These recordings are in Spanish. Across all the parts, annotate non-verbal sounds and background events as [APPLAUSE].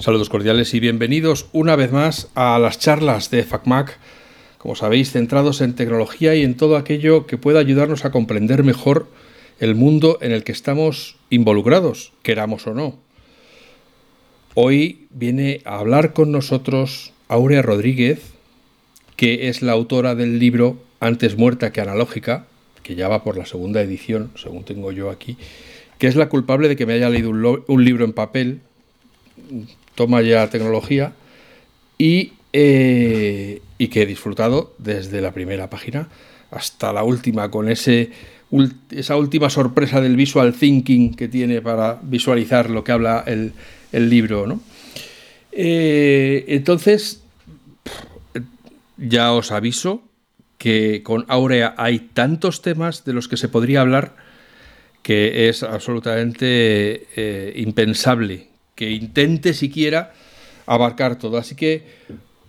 Saludos cordiales y bienvenidos una vez más a las charlas de FacMac, como sabéis, centrados en tecnología y en todo aquello que pueda ayudarnos a comprender mejor el mundo en el que estamos involucrados, queramos o no. Hoy viene a hablar con nosotros Aurea Rodríguez, que es la autora del libro Antes muerta que analógica, que ya va por la segunda edición, según tengo yo aquí, que es la culpable de que me haya leído un, libro en papel, toma ya tecnología, y, eh, y que he disfrutado desde la primera página hasta la última, con ese, esa última sorpresa del visual thinking que tiene para visualizar lo que habla el, libro. ¿no? Eh, entonces, ya os aviso que con Aurea hay tantos temas de los que se podría hablar que es absolutamente eh, impensable que intente siquiera abarcar todo. Así que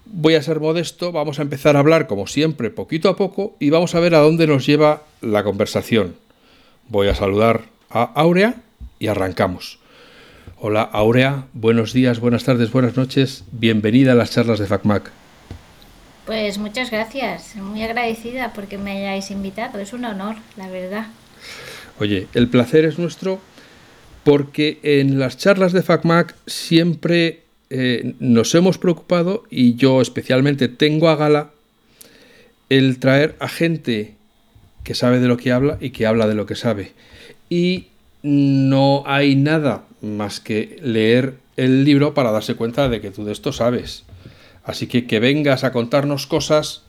voy a ser modesto, vamos a empezar a hablar como siempre, poquito a poco, y vamos a ver a dónde nos lleva la conversación. Voy a saludar a Aurea y arrancamos. Hola Aurea, buenos días, buenas tardes, buenas noches, bienvenida a las charlas de FacMac. Pues muchas gracias, muy agradecida porque me hayáis invitado, es un honor, la verdad. Oye, el placer es nuestro porque en las charlas de FacMac siempre eh, nos hemos preocupado, y yo especialmente tengo a gala, el traer a gente que sabe de lo que habla y que habla de lo que sabe. Y no hay nada más que leer el libro para darse cuenta de que tú de esto sabes. Así que que vengas a contarnos cosas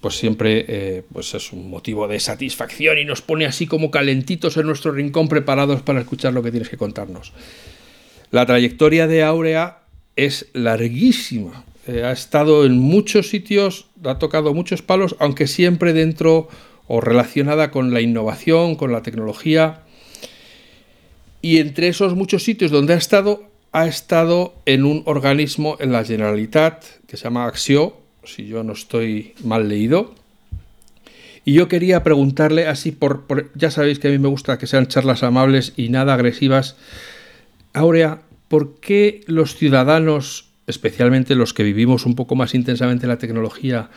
pues siempre eh, pues es un motivo de satisfacción y nos pone así como calentitos en nuestro rincón preparados para escuchar lo que tienes que contarnos. La trayectoria de Aurea es larguísima. Eh, ha estado en muchos sitios, ha tocado muchos palos, aunque siempre dentro o relacionada con la innovación, con la tecnología. Y entre esos muchos sitios donde ha estado, ha estado en un organismo en la Generalitat que se llama Axio, si yo no estoy mal leído. Y yo quería preguntarle así por, ya sabéis que a mí me gusta que sean charlas amables y nada agresivas. Aurea, ¿por qué los ciudadanos, especialmente los que vivimos un poco más intensamente la tecnología,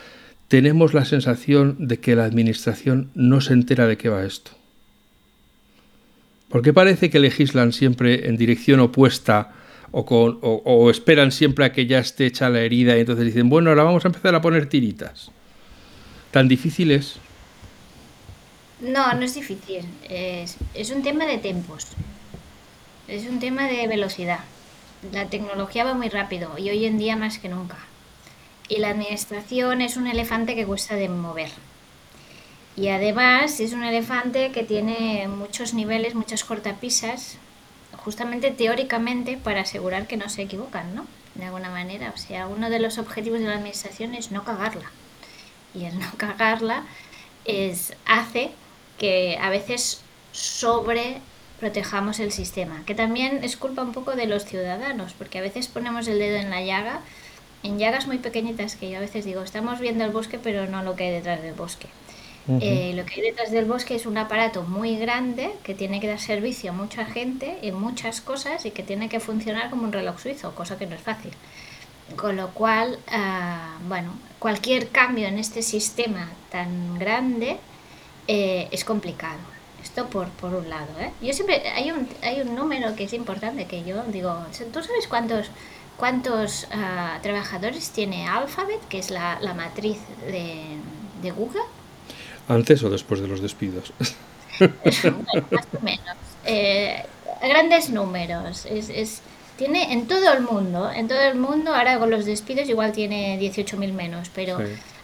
tenemos la sensación de que la administración no se entera de qué va esto? ¿Por qué parece que legislan siempre en dirección opuesta o, esperan siempre a que ya esté hecha la herida y entonces dicen, bueno, ahora vamos a empezar a poner tiritas. ¿Tan difícil es? No, no es difícil. Es, es un tema de tempos. Es un tema de velocidad. La tecnología va muy rápido y hoy en día más que nunca. Y la administración es un elefante que cuesta de mover. Y además es un elefante que tiene muchos niveles, muchas cortapisas, justamente teóricamente para asegurar que no se equivocan, ¿no? De alguna manera. O sea, uno de los objetivos de la administración es no cagarla. Y el no cagarla es, hace que a veces sobre protejamos el sistema, que también es culpa un poco de los ciudadanos, porque a veces ponemos el dedo en la llaga, en llagas muy pequeñitas que yo a veces digo, estamos viendo el bosque pero no lo que hay detrás del bosque. Eh, lo que hay detrás del bosque es un aparato muy grande que tiene que dar servicio a mucha gente en muchas cosas y que tiene que funcionar como un reloj suizo, cosa que no es fácil. Con lo cual, ah, bueno, cualquier cambio en este sistema tan grande eh, es complicado. Esto por, por un lado. ¿eh? Yo siempre, hay un, hay un número que es importante que yo digo, ¿tú sabes cuántos, cuántos ah, trabajadores tiene Alphabet, que es la, la matriz de, de Google? ¿Antes o después de los despidos? [LAUGHS] más o menos. Eh, grandes números. Es, tiene en todo el mundo, en todo el mundo, ahora con los despidos igual tiene 18.000 menos, pero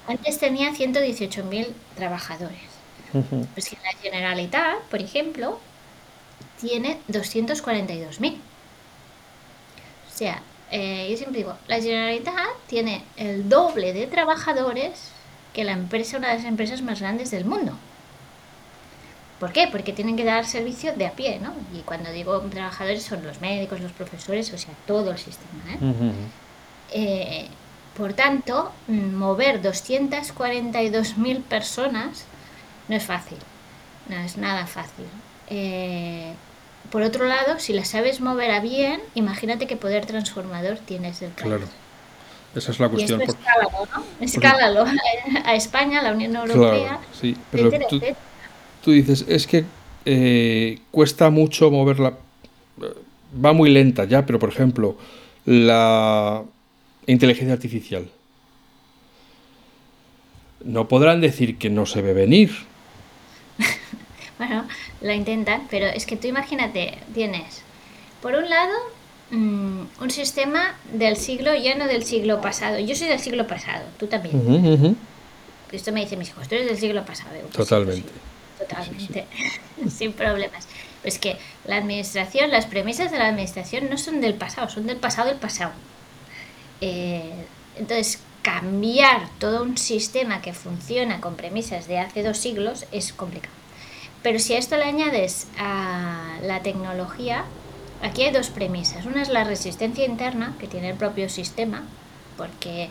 antes tenía 118.000 trabajadores. Pues que la Generalitat, por ejemplo, tiene 242.000. O sea, eh, yo siempre digo, la Generalitat tiene el doble de trabajadores que la empresa, una de las empresas más grandes del mundo. ¿Por qué? Porque tienen que dar servicio de a pie, ¿no? Y cuando digo trabajadores son los médicos, los profesores, o sea, todo el sistema. ¿eh? Eh, por tanto, mover 242.000 personas no es fácil, no es nada fácil. Eh, por otro lado, si la sabes mover a bien, imagínate qué poder transformador tienes del Claro. Esa es la cuestión. Y esto escálalo, ¿no? Escálalo a España, a la Unión Europea. Claro, sí, pero tú, tú, dices, es que eh, cuesta mucho moverla. Va muy lenta ya, pero por ejemplo, la inteligencia artificial. No podrán decir que no se ve venir. [LAUGHS] bueno, lo intentan, pero es que tú imagínate, tienes, por un lado, mm, un sistema del siglo, ya no del siglo pasado. Yo soy del siglo pasado, tú también. Esto me dice mis hijos, tú eres del siglo pasado. Pues pues totalmente. totalmente, [LAUGHS] sin problemas. Pues que la administración, las premisas de la administración no son del pasado, son del pasado del pasado. Eh, entonces, cambiar todo un sistema que funciona con premisas de hace dos siglos es complicado. Pero si a esto le añades a la tecnología, aquí hay dos premisas. Una es la resistencia interna que tiene el propio sistema, porque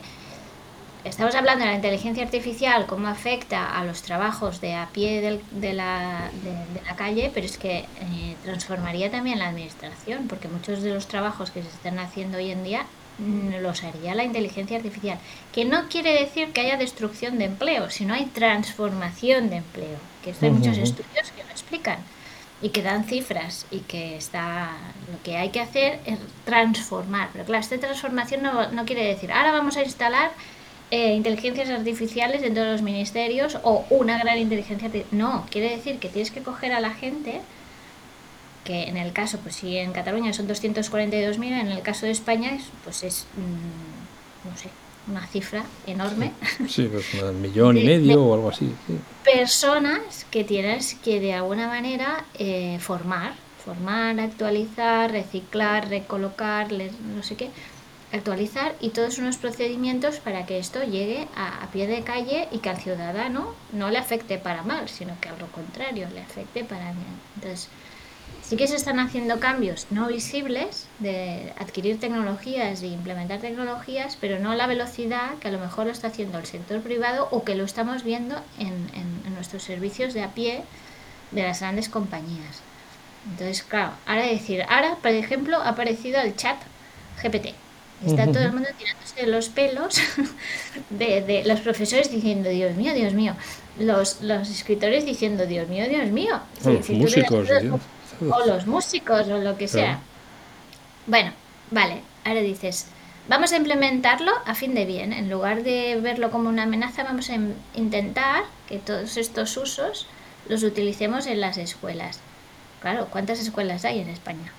estamos hablando de la inteligencia artificial, cómo afecta a los trabajos de a pie de, la, de, la, calle, pero es que eh, transformaría también la administración, porque muchos de los trabajos que se están haciendo hoy en día mm, los haría la inteligencia artificial, que no quiere decir que haya destrucción de empleo, sino hay transformación de empleo que hay muchos estudios que lo explican y que dan cifras y que está lo que hay que hacer es transformar. Pero claro, esta transformación no, no quiere decir ahora vamos a instalar eh, inteligencias artificiales en todos los ministerios o una gran inteligencia No, quiere decir que tienes que coger a la gente que en el caso, pues si en Cataluña son 242.000, en el caso de España pues es, mm, no sé, una cifra enorme. Sí, pues un millón y medio o algo así. Personas que tienes que de alguna manera eh, formar, formar, actualizar, reciclar, recolocar, no sé qué, actualizar y todos unos procedimientos para que esto llegue a, a, pie de calle y que al ciudadano no le afecte para mal, sino que al lo contrario, le afecte para bien. Entonces, Sí que se están haciendo cambios no visibles de adquirir tecnologías e implementar tecnologías, pero no a la velocidad que a lo mejor lo está haciendo el sector privado o que lo estamos viendo en, en, nuestros servicios de a pie de las grandes compañías. Entonces, claro, ahora decir, ahora, por ejemplo, ha aparecido el chat GPT. Está todo el mundo tirándose los pelos [LAUGHS] de, de, los profesores diciendo, Dios mío, Dios mío. Los, los escritores diciendo, Dios mío, Dios mío. Los músicos, [LAUGHS] o los músicos o lo que sea. Bueno, vale, ahora dices, vamos a implementarlo a fin de bien. En lugar de verlo como una amenaza, vamos a intentar que todos estos usos los utilicemos en las escuelas. Claro, ¿cuántas escuelas hay en España?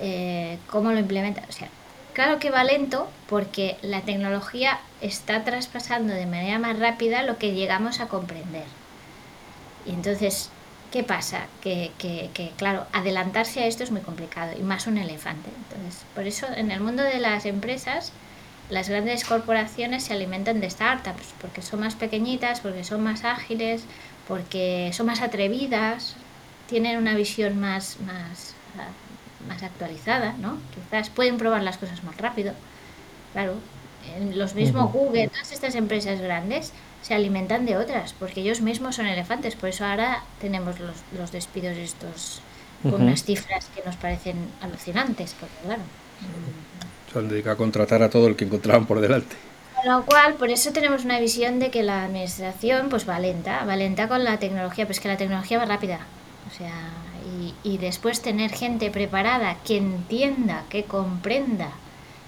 Eh, ¿Cómo lo implementan? O sea, claro que va lento porque la tecnología está traspasando de manera más rápida lo que llegamos a comprender. Y entonces ¿Qué pasa? Que, que, que, claro, adelantarse a esto es muy complicado y más un elefante. Entonces, por eso en el mundo de las empresas, las grandes corporaciones se alimentan de startups, porque son más pequeñitas, porque son más ágiles, porque son más atrevidas, tienen una visión más, más, más actualizada, ¿no? Quizás pueden probar las cosas más rápido. Claro, en los mismos Google, todas estas empresas grandes se alimentan de otras, porque ellos mismos son elefantes. Por eso ahora tenemos los, los despidos estos con unas cifras que nos parecen alucinantes, porque claro. Se han dedicado a contratar a todo el que encontraban por delante. Con lo cual, por eso tenemos una visión de que la administración pues va lenta, va lenta con la tecnología, pues que la tecnología va rápida. O sea, y, y después tener gente preparada que entienda, que comprenda,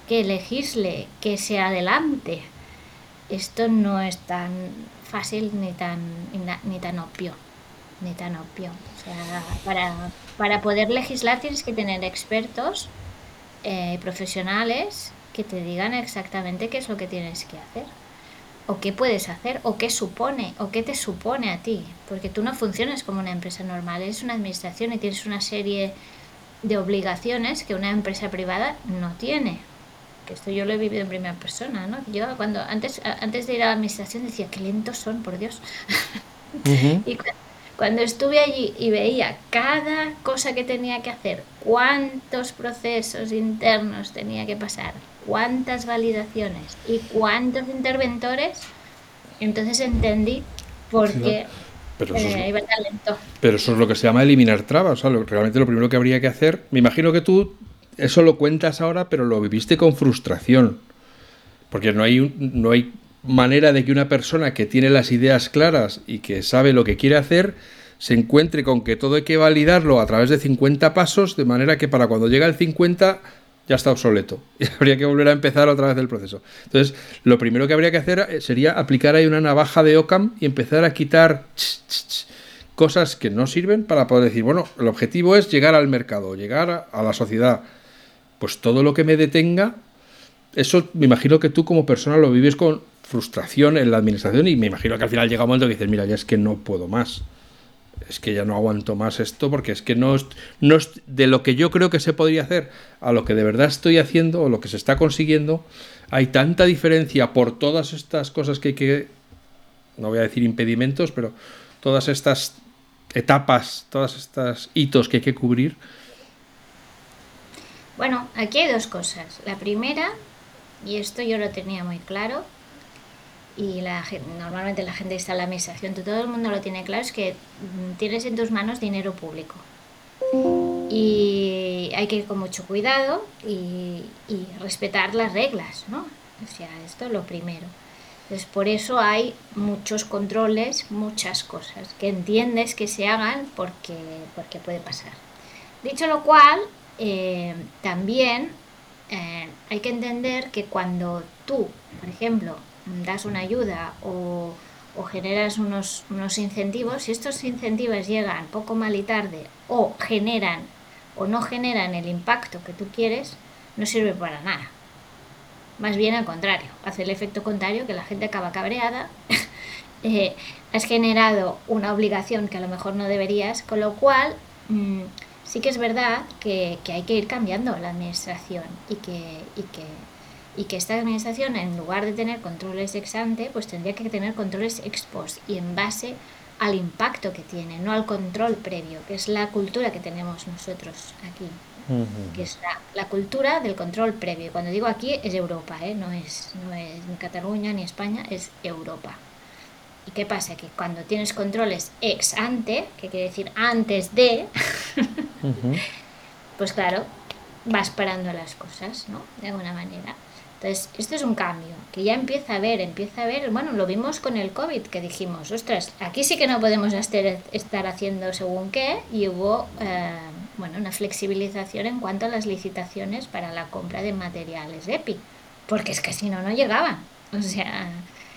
que legisle, que se adelante esto no es tan fácil ni tan, ni tan obvio. Ni tan obvio. O sea, para, para poder legislar tienes que tener expertos eh, profesionales que te digan exactamente qué es lo que tienes que hacer o qué puedes hacer o qué supone o qué te supone a ti porque tú no funcionas como una empresa normal es una administración y tienes una serie de obligaciones que una empresa privada no tiene que esto yo lo he vivido en primera persona, ¿no? Yo cuando antes, antes de ir a la administración decía, qué lentos son, por Dios. [LAUGHS] y cuando estuve allí y veía cada cosa que tenía que hacer, cuántos procesos internos tenía que pasar, cuántas validaciones y cuántos interventores, entonces entendí por qué Pero eso, Eh, es, iba tan lento. pero eso es lo que se llama eliminar trabas. O sea, lo- realmente lo primero que habría que hacer, me imagino que tú eso lo cuentas ahora, pero lo viviste con frustración. Porque no hay, no hay manera de que una persona que tiene las ideas claras y que sabe lo que quiere hacer se encuentre con que todo hay que validarlo a través de 50 pasos, de manera que para cuando llega el 50 ya está obsoleto. [LAUGHS] Y habría que volver a empezar otra vez el proceso. Entonces, lo primero que habría que hacer eh, sería aplicar ahí una navaja de Ockham y empezar a quitar cosas que no sirven para poder decir, bueno, el objetivo es llegar al mercado, llegar a la sociedad. Pues todo lo que me detenga, eso me imagino que tú como persona lo vives con frustración en la administración y me imagino que al final llega un momento que dices, mira, ya es que no puedo más. Es que ya no aguanto más esto porque es que no es, no es de lo que yo creo que se podría hacer a lo que de verdad estoy haciendo o lo que se está consiguiendo. Hay tanta diferencia por todas estas cosas que hay que, no voy a decir impedimentos, pero todas estas etapas, todas estas hitos que hay que cubrir. Bueno, aquí hay dos cosas. La primera, y esto yo lo tenía muy claro, y normalmente la gente está en la administración, todo el mundo lo tiene claro, es que mm, tienes en tus manos dinero público. Y hay que ir con mucho cuidado y, y respetar las reglas, ¿no? O sea, esto es lo primero. Entonces, por eso hay muchos controles, muchas cosas que entiendes que se hagan porque, porque puede pasar. Dicho lo cual, eh, también eh, hay que entender que cuando tú, por ejemplo, das una ayuda o, generas unos, unos incentivos, si estos incentivos llegan poco mal y tarde o generan o no generan el impacto que tú quieres, no sirve para nada. Más bien al contrario, hace el efecto contrario, que la gente acaba cabreada. [LAUGHS] eh, has generado una obligación que a lo mejor no deberías, con lo cual mm, sí que es verdad que, que hay que ir cambiando la administración y que, y que, y que esta administración, en lugar de tener controles ex ante, pues tendría que tener controles ex post y en base al impacto que tiene, no al control previo, que es la cultura que tenemos nosotros aquí que es la, la cultura del control previo. Cuando digo aquí es Europa, ¿eh? no, es, no es ni Cataluña ni España, es Europa. ¿Y qué pasa? Que cuando tienes controles ex ante, que quiere decir antes de, [LAUGHS] pues claro, vas parando las cosas, ¿no? De alguna manera. Entonces, esto es un cambio que ya empieza a ver, empieza a ver, bueno, lo vimos con el COVID, que dijimos, ostras, aquí sí que no podemos estar, estar haciendo según qué, y hubo, eh, bueno, una flexibilización en cuanto a las licitaciones para la compra de materiales EPI, porque es que si no, no llegaban. O sea,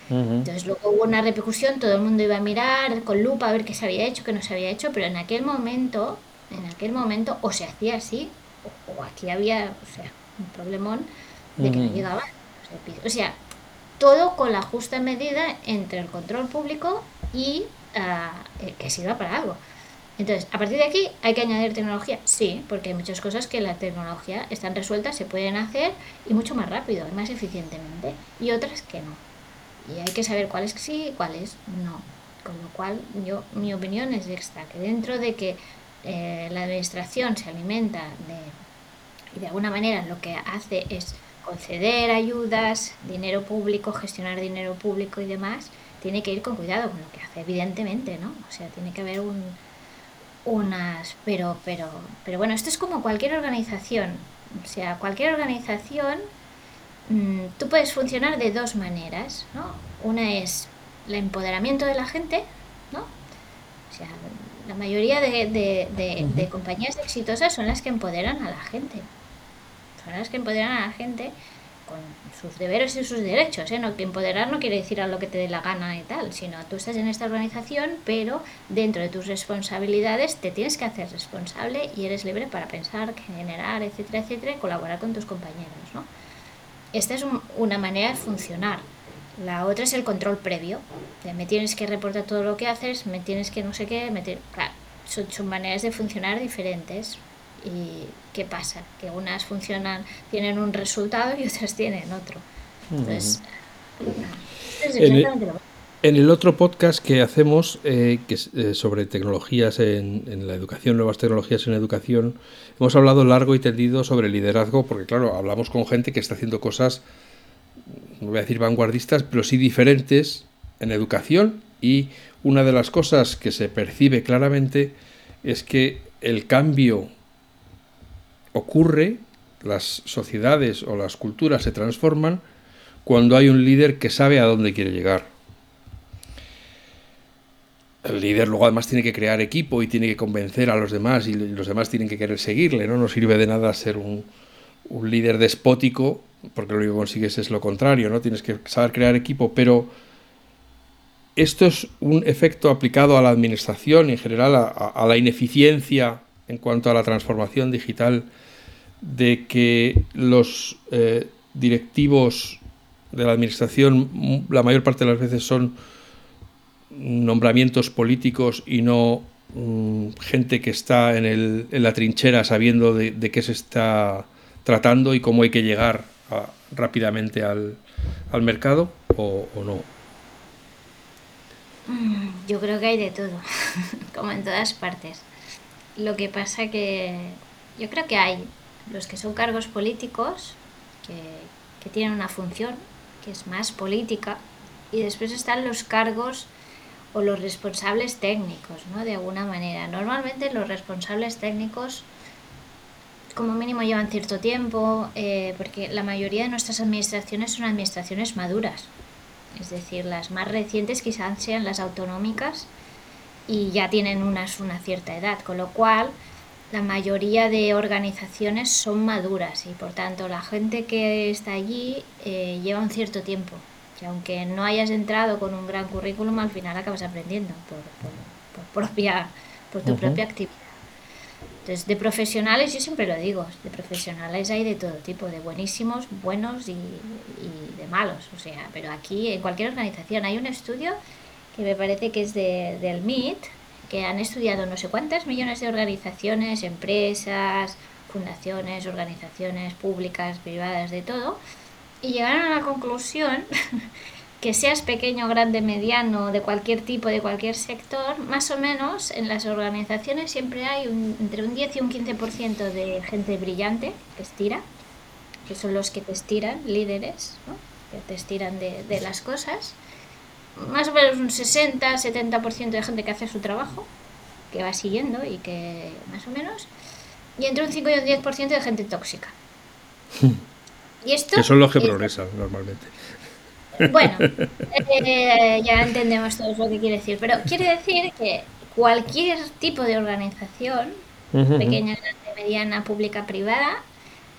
entonces luego hubo una repercusión, todo el mundo iba a mirar con lupa a ver qué se había hecho, qué no se había hecho, pero en aquel momento, en aquel momento o se hacía así, o, o aquí había, o sea, un problemón de que no llegaban. O sea, todo con la justa medida entre el control público y uh, que sirva para algo. Entonces, a partir de aquí, ¿hay que añadir tecnología? Sí, porque hay muchas cosas que la tecnología están resueltas, se pueden hacer y mucho más rápido y más eficientemente, y otras que no. Y hay que saber cuáles sí y cuáles no. Con lo cual, yo mi opinión es esta, que dentro de que eh, la administración se alimenta de, y de alguna manera lo que hace es conceder ayudas, dinero público, gestionar dinero público y demás, tiene que ir con cuidado con lo que hace, evidentemente, ¿no? O sea, tiene que haber un, unas, pero, pero, pero bueno, esto es como cualquier organización, o sea, cualquier organización, mmm, tú puedes funcionar de dos maneras, ¿no? Una es el empoderamiento de la gente, ¿no? O sea, la mayoría de, de, de, de compañías exitosas son las que empoderan a la gente, son las que empoderan a la gente con sus deberes y sus derechos, ¿eh? No, que empoderar no quiere decir a lo que te dé la gana y tal, sino tú estás en esta organización, pero dentro de tus responsabilidades te tienes que hacer responsable y eres libre para pensar, generar, etcétera, etcétera, y colaborar con tus compañeros, ¿no? Esta es un, una manera de funcionar. La otra es el control previo. De me tienes que reportar todo lo que haces, me tienes que no sé qué, me claro, son, son maneras de funcionar diferentes. ¿Y qué pasa? Que unas funcionan, tienen un resultado y [LAUGHS] otras tienen otro. Entonces, es en, el, en, el, otro podcast que hacemos eh, que es, eh, sobre tecnologías en, en, la educación, nuevas tecnologías en educación, hemos hablado largo y tendido sobre liderazgo, porque claro, hablamos con gente que está haciendo cosas, no voy a decir vanguardistas, pero sí diferentes en educación y una de las cosas que se percibe claramente es que el cambio ocurre, las sociedades o las culturas se transforman cuando hay un líder que sabe a dónde quiere llegar. El líder luego además tiene que crear equipo y tiene que convencer a los demás y los demás tienen que querer seguirle, ¿no? No sirve de nada ser un, un líder despótico porque lo único que consigues es lo contrario, ¿no? Tienes que saber crear equipo, pero esto es un efecto aplicado a la administración en general a, la ineficiencia en cuanto a la transformación digital de que los eh, directivos de la administración la mayor parte de las veces son nombramientos políticos y no mm, gente que está en, el, en, la trinchera sabiendo de, qué se está tratando y cómo hay que llegar rápidamente al, mercado o, no. Mm, yo creo que hay de todo, [LAUGHS] como en todas partes. Lo que pasa que yo creo que hay los que son cargos políticos, que, tienen una función, que es más política, y después están los cargos o los responsables técnicos, ¿no? De alguna manera. Normalmente los responsables técnicos como mínimo llevan cierto tiempo, eh, porque la mayoría de nuestras administraciones son administraciones maduras. Es decir, las más recientes quizás sean las autonómicas y ya tienen unas, una cierta edad, con lo cual la mayoría de organizaciones son maduras y por tanto la gente que está allí eh, lleva un cierto tiempo. Que aunque no hayas entrado con un gran currículum, al final acabas aprendiendo por, por, propia, por tu propia actividad. Entonces, de profesionales, yo siempre lo digo, de profesionales hay de todo tipo, de buenísimos, buenos y, de malos. O sea, pero aquí en cualquier organización hay un estudio que me parece que es de, del MIT, que han estudiado no sé cuántas millones de organizaciones, empresas, fundaciones, organizaciones públicas, privadas, de todo, y llegaron a la conclusión [LAUGHS] que seas pequeño, grande, mediano, de cualquier tipo, de cualquier sector, más o menos en las organizaciones siempre hay entre un 10 y un 15% de gente brillante que estira, que son los que te estiran, líderes, ¿no? que te estiran de, de las cosas. Más o menos un 60-70% de gente que hace su trabajo, que va siguiendo y que más o menos. Y entre un 5 y un 10% de gente tóxica. [LAUGHS] Y esto, que son los que progresan normalmente. Bueno, [LAUGHS] eh, ya entendemos todos lo que quiere decir, pero quiere decir que cualquier tipo de organización, pequeña, grande, mediana, pública, privada,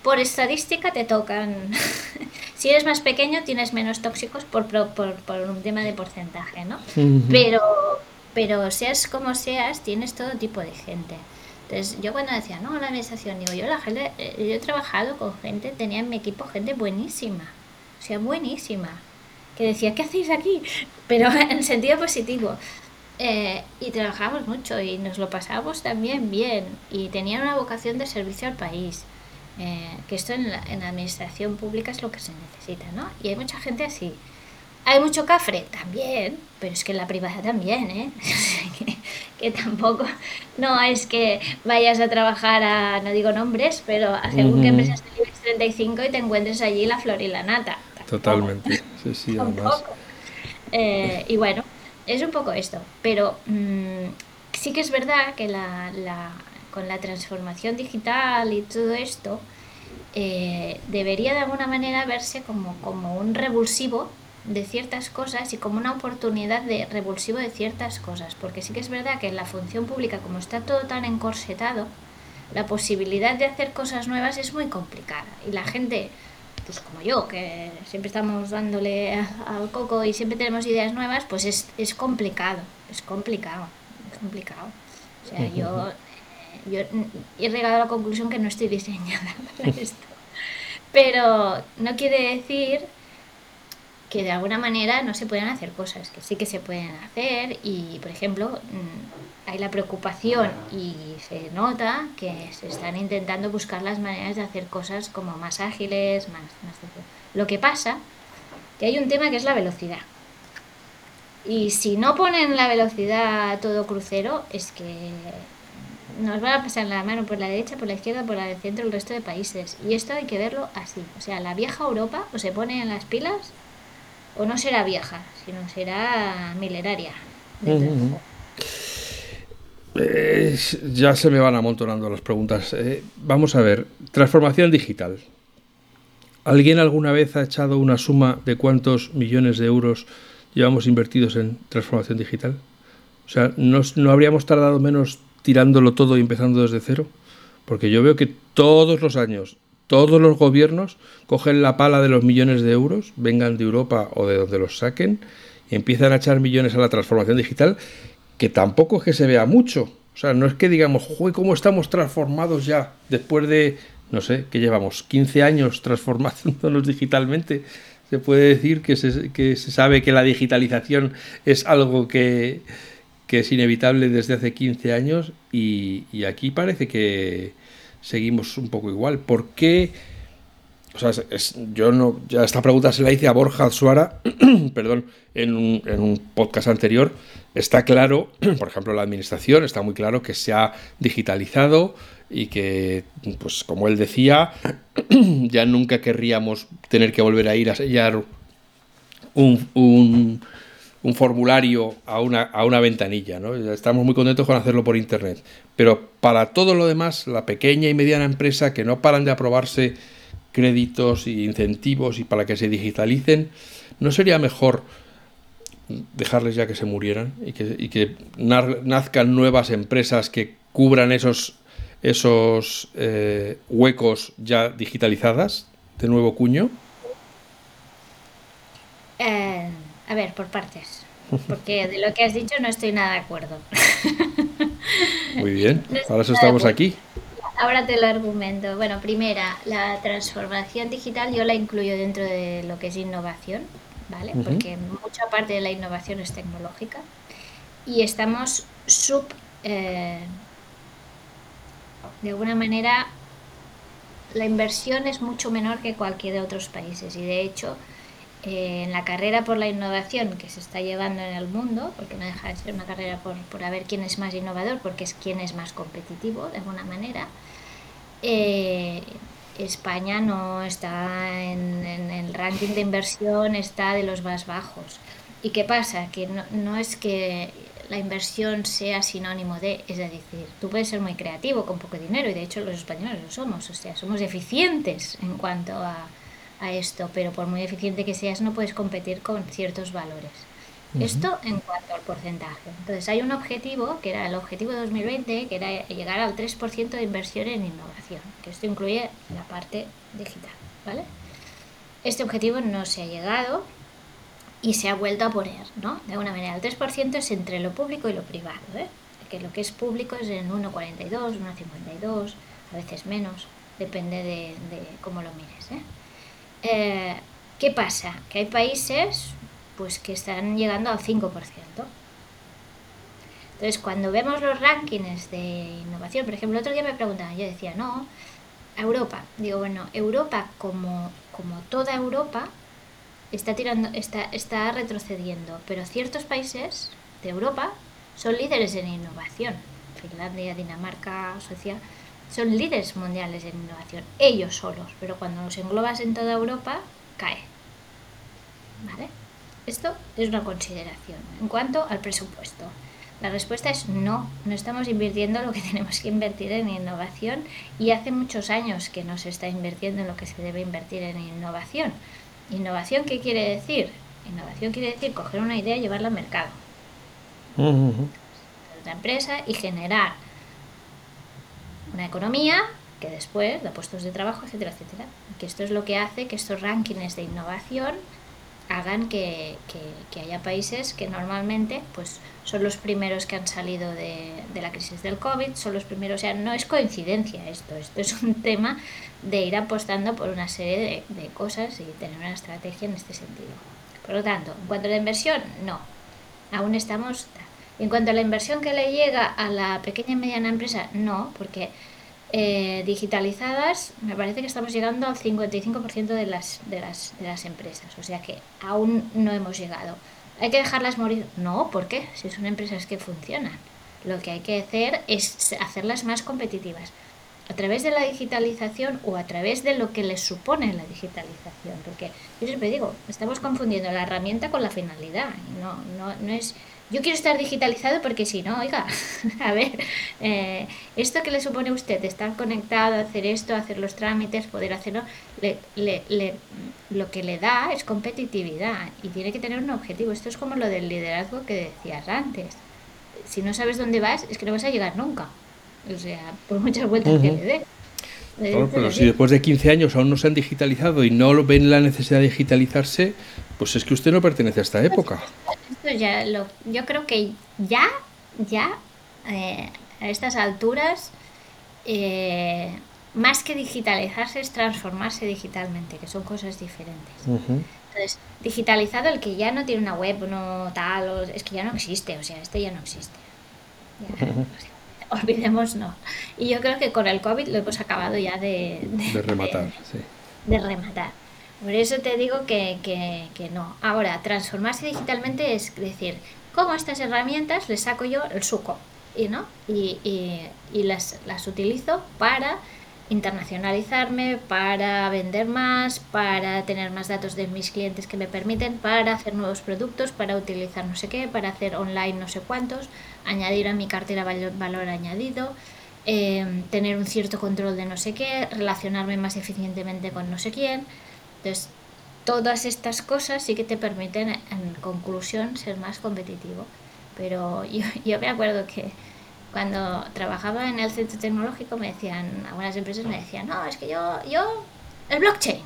por estadística te tocan. [LAUGHS] si eres más pequeño, tienes menos tóxicos por, por, por un tema de porcentaje, ¿no? Pero, pero seas como seas, tienes todo tipo de gente. Entonces, yo cuando decía, no, la administración, digo, yo la gente, eh, yo he trabajado con gente, tenía en mi equipo gente buenísima, o sea, buenísima que decía, ¿qué hacéis aquí? [LAUGHS] Pero [LAUGHS] en sentido positivo. Eh, y trabajamos mucho y nos lo pasábamos también bien y tenían una vocación de servicio al país. Eh, que esto en la, en la administración pública es lo que se necesita, ¿no? Y hay mucha gente así. ¿Hay mucho cafre? También, pero es que en la privada también, ¿eh? [LAUGHS] que, tampoco, no es que vayas a trabajar a, no digo nombres, pero a según que empresas de 35 y te encuentres allí la flor y la nata. Totalmente, sí, sí, además. Eh, y bueno, es un poco esto, pero mm, sí que es verdad que la, la, con la transformación digital y todo esto, eh, debería de alguna manera verse como, como un revulsivo de ciertas cosas y como una oportunidad de revulsivo de ciertas cosas, porque sí que es verdad que en la función pública, como está todo tan encorsetado, la posibilidad de hacer cosas nuevas es muy complicada y la gente pues como yo, que siempre estamos dándole al coco y siempre tenemos ideas nuevas, pues es, es complicado, es complicado, es complicado. O sea, yo, yo he llegado a la conclusión que no estoy diseñada [LAUGHS] para esto. Pero no quiere decir que de alguna manera no se pueden hacer cosas, que sí que se pueden hacer y, por ejemplo, mm, hay la preocupación y se nota que se están intentando buscar las maneras de hacer cosas como más ágiles, más... más Lo que pasa que hay un tema que es la velocidad. Y si no ponen la velocidad todo crucero, es que nos van a pasar la mano por la derecha, por la izquierda, por la del centro, el resto de países. Y esto hay que verlo así. O sea, la vieja Europa o se pone en las pilas o no será vieja, sino será milenaria. ya se me van amontonando las preguntas. Eh, vamos a ver, transformación digital. ¿Alguien alguna vez ha echado una suma de cuántos millones de euros llevamos invertidos en transformación digital? O sea, ¿no, no habríamos tardado menos tirándolo todo y empezando desde cero? Porque yo veo que todos los años, todos los gobiernos cogen la pala de los millones de euros, vengan de Europa o de donde los saquen, y empiezan a echar millones a la transformación digital, que tampoco es que se vea mucho. O sea, no es que digamos, joder, ¿cómo estamos transformados ya después de, no sé, que llevamos 15 años transformándonos [LAUGHS] digitalmente? Se puede decir que se, que se sabe que la digitalización es algo que, que es inevitable desde hace 15 años y, aquí parece que seguimos un poco igual. ¿Por qué? O sea, yo no, ya esta pregunta se la hice a Borja Suara, [CLEARS THROAT] perdón, en un, en un podcast anterior. Está claro, [CLEARS THROAT] por ejemplo, la administración, está muy claro que se ha digitalizado y que, pues como él decía, [CLEARS THROAT] ya nunca querríamos tener que volver a ir a sellar un, un formulario a una, a una ventanilla. ¿no? Estamos muy contentos con hacerlo por Internet. Pero para todo lo demás, la pequeña y mediana empresa que no paran de aprobarse créditos y incentivos y para que se digitalicen, ¿no sería mejor dejarles ya que se murieran y que, y que nazcan nuevas empresas que cubran esos, esos eh, huecos ya digitalizadas de nuevo cuño? Eh, a ver, por partes. [LAUGHS] Porque de lo que has dicho no estoy nada de acuerdo. [LAUGHS] Muy bien, ahora estamos aquí. Ahora te lo argumento. Bueno, primera, la transformación digital yo la incluyo dentro de lo que es innovación, ¿vale? Porque mucha parte de la innovación es tecnológica y estamos sub... Eh, de alguna manera, la inversión es mucho menor que cualquier de otros países y de hecho en la carrera por la innovación que se está llevando en el mundo, porque no deja de ser una carrera por, por ver quién es más innovador, porque es quién es más competitivo de alguna manera, eh, España no está en, el ranking de inversión, está de los más bajos. ¿Y qué pasa? Que no, no es que la inversión sea sinónimo de, es decir, tú puedes ser muy creativo con poco dinero y de hecho los españoles lo somos, o sea, somos eficientes en cuanto a a esto, pero por muy eficiente que seas no puedes competir con ciertos valores. Esto en cuanto al porcentaje. Entonces hay un objetivo, que era el objetivo de 2020, que era llegar al 3% de inversión en innovación, que esto incluye la parte digital, ¿vale? Este objetivo no se ha llegado y se ha vuelto a poner, ¿no? De alguna manera, el 3% es entre lo público y lo privado, ¿eh? Que lo que es público es en 1,42, 1,52, a veces menos, depende de, de cómo lo mires, ¿eh? Eh, ¿Qué pasa? Que hay países pues que están llegando al 5%. Entonces, cuando vemos los rankings de innovación, por ejemplo, el otro día me preguntaban, yo decía, no, Europa. Digo, bueno, Europa como, como toda Europa está tirando, está, está retrocediendo, pero ciertos países de Europa son líderes en innovación. Finlandia, Dinamarca, Suecia, son líderes mundiales en innovación, ellos solos, pero cuando los englobas en toda Europa, cae. ¿Vale? Esto es una consideración. En cuanto al presupuesto, la respuesta es no, no estamos invirtiendo lo que [LAUGHS] tenemos que invertir en innovación y hace muchos años que no se está invirtiendo en lo que se debe invertir en innovación. ¿Innovación qué quiere decir? Innovación quiere decir coger una idea y llevarla al mercado. La empresa y generar una economía que después da puestos de trabajo, etcétera, etcétera. Que esto es lo que hace que estos rankings de innovación hagan que, haya países que normalmente pues son los primeros que han salido de, la crisis del COVID, son los primeros, o sea, no es coincidencia esto, esto es un tema de ir apostando por una serie de, de cosas y tener una estrategia en este sentido. Por lo tanto, en cuanto a la inversión, no, aún estamos en cuanto a la inversión que le llega a la pequeña y mediana empresa, no, porque eh, digitalizadas me parece que estamos llegando al 55% de las, de, las, de las empresas, o sea que aún no hemos llegado. ¿Hay que dejarlas morir? No, ¿por qué? Si son empresas que funcionan. Lo que hay que hacer es hacerlas más competitivas a través de la digitalización o a través de lo que les supone la digitalización. Porque yo siempre digo, estamos confundiendo la herramienta con la finalidad. No, no, no es yo quiero estar digitalizado porque si no, oiga, [LAUGHS] a ver, eh, esto que le supone a usted, estar conectado, hacer esto, hacer los trámites, poder hacerlo, le, le, lo que le da es competitividad y tiene que tener un objetivo. Esto es como lo del liderazgo que decías antes. Si no sabes dónde vas, es que no vas a llegar nunca. O sea, por muchas vueltas que le dé pero si después de 15 años aún no se han digitalizado y no ven la necesidad de digitalizarse, pues es que usted no pertenece a esta época. Ya lo, yo creo que ya, ya, eh, a estas alturas, eh, más que digitalizarse es transformarse digitalmente, que son cosas diferentes. Entonces, digitalizado el que ya no tiene una web, no tal, es que ya no existe, o sea, este ya no existe. olvidemos no. Y yo creo que con el COVID lo hemos acabado ya de, de, rematar. De, rematar. Por eso te digo que, que, que, no. Ahora, transformarse digitalmente es decir, ¿cómo estas herramientas les saco yo el suco? Y, ¿no? y, y, las, las utilizo para internacionalizarme, para vender más, para tener más datos de mis clientes que me permiten, para hacer nuevos productos, para utilizar no sé qué, para hacer online no sé cuántos, añadir a mi cartera valor, añadido, em, tener un cierto control de no sé qué, relacionarme más eficientemente con no sé quién. Entonces, todas estas cosas sí que te permiten, en conclusión, ser más competitivo. Pero yo, [LAUGHS] yo me acuerdo que cuando trabajaba en el centro tecnológico me decían, algunas empresas me decían, no, es que yo, yo, el blockchain.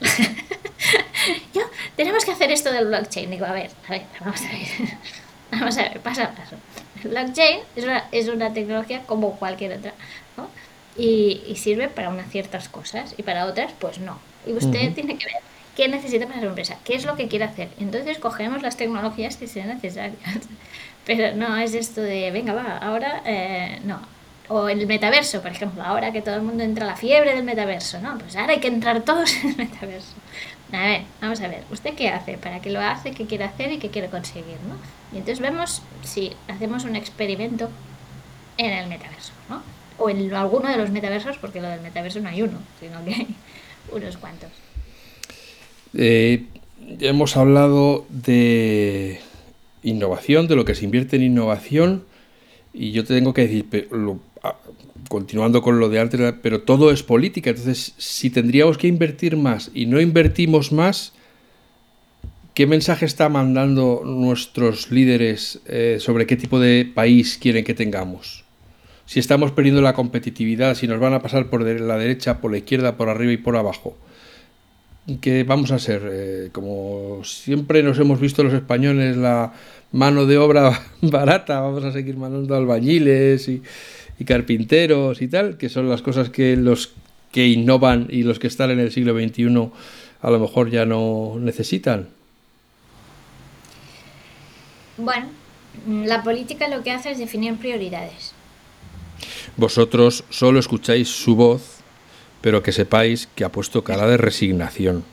[LAUGHS] yo, tenemos que hacer esto del blockchain. Digo, a ver, a ver, vamos a ver. [LAUGHS] vamos a ver, paso a paso. El blockchain es una, es una tecnología como cualquier otra, ¿no? Y, y, sirve para unas ciertas cosas y para otras, pues no. Y usted tiene que ver qué necesita para su empresa, qué es lo que quiere hacer. Entonces cogemos las tecnologías que sean necesarias. [LAUGHS] Pero no es esto de, venga, va, ahora eh, no. O el metaverso, por ejemplo, ahora que todo el mundo entra a la fiebre del metaverso, ¿no? Pues ahora hay que entrar todos [LAUGHS] en el metaverso. A ver, vamos a ver, ¿usted qué hace? ¿Para qué lo hace? ¿Qué quiere hacer y qué quiere conseguir? ¿no? Y entonces vemos si hacemos un experimento en el metaverso, ¿no? O en alguno de los metaversos, porque lo del metaverso no hay uno, sino que hay unos cuantos. Eh, hemos hablado de innovación, de lo que se invierte en innovación, y yo te tengo que decir, continuando con lo de antes, pero todo es política, entonces si tendríamos que invertir más y no invertimos más, ¿qué mensaje está mandando nuestros líderes eh, sobre qué tipo de país quieren que tengamos? Si estamos perdiendo la competitividad, si nos van a pasar por la derecha, por la izquierda, por arriba y por abajo que vamos a ser, eh, como siempre nos hemos visto los españoles, la mano de obra [LAUGHS] barata, vamos a seguir mandando albañiles y, carpinteros y tal, que son las cosas que los que innovan y los que están en el siglo XXI a lo mejor ya no necesitan. Bueno, la política lo que hace es definir prioridades. Vosotros solo escucháis su voz pero que sepáis que ha puesto cara de resignación.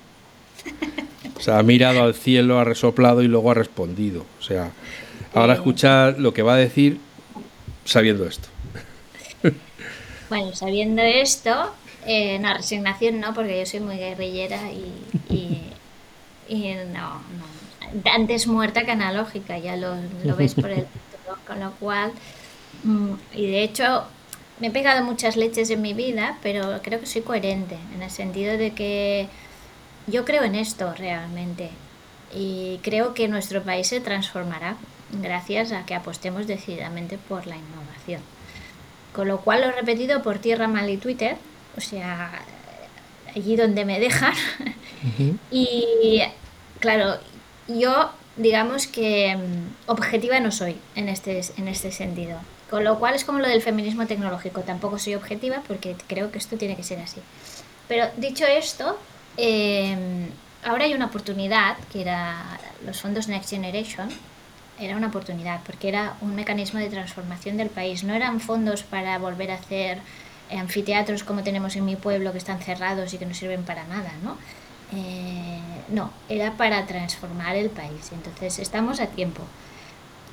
O sea, ha mirado al cielo, ha resoplado y luego ha respondido. O sea, ahora escucha lo que va a decir sabiendo esto. [LAUGHS] Bueno, sabiendo esto, eh, no, resignación no, porque yo soy muy guerrillera y, y, no, no, Antes muerta que analógica, ya lo, lo ves por el [LAUGHS] título, con lo cual, mm, y de hecho, me he pegado muchas leches en mi vida, pero creo que soy coherente, en el sentido de que yo creo en esto realmente. Y creo que nuestro país se transformará gracias a que apostemos decididamente por la innovación. Con lo cual lo he repetido por tierra, mal y Twitter, o sea, allí donde me dejan. [LAUGHS] Y claro, yo digamos que mm, objetiva no soy en este, en este sentido. Con lo cual es como lo del feminismo tecnológico. Tampoco soy objetiva porque creo que esto tiene que ser así. Pero dicho esto, em, ahora hay una oportunidad, que era los fondos Next Generation, era una oportunidad porque era un mecanismo de transformación del país. No eran fondos para volver a hacer anfiteatros como tenemos en mi pueblo que están cerrados y que no sirven para nada, ¿no? Eh, no, era para transformar el país. Entonces estamos a tiempo.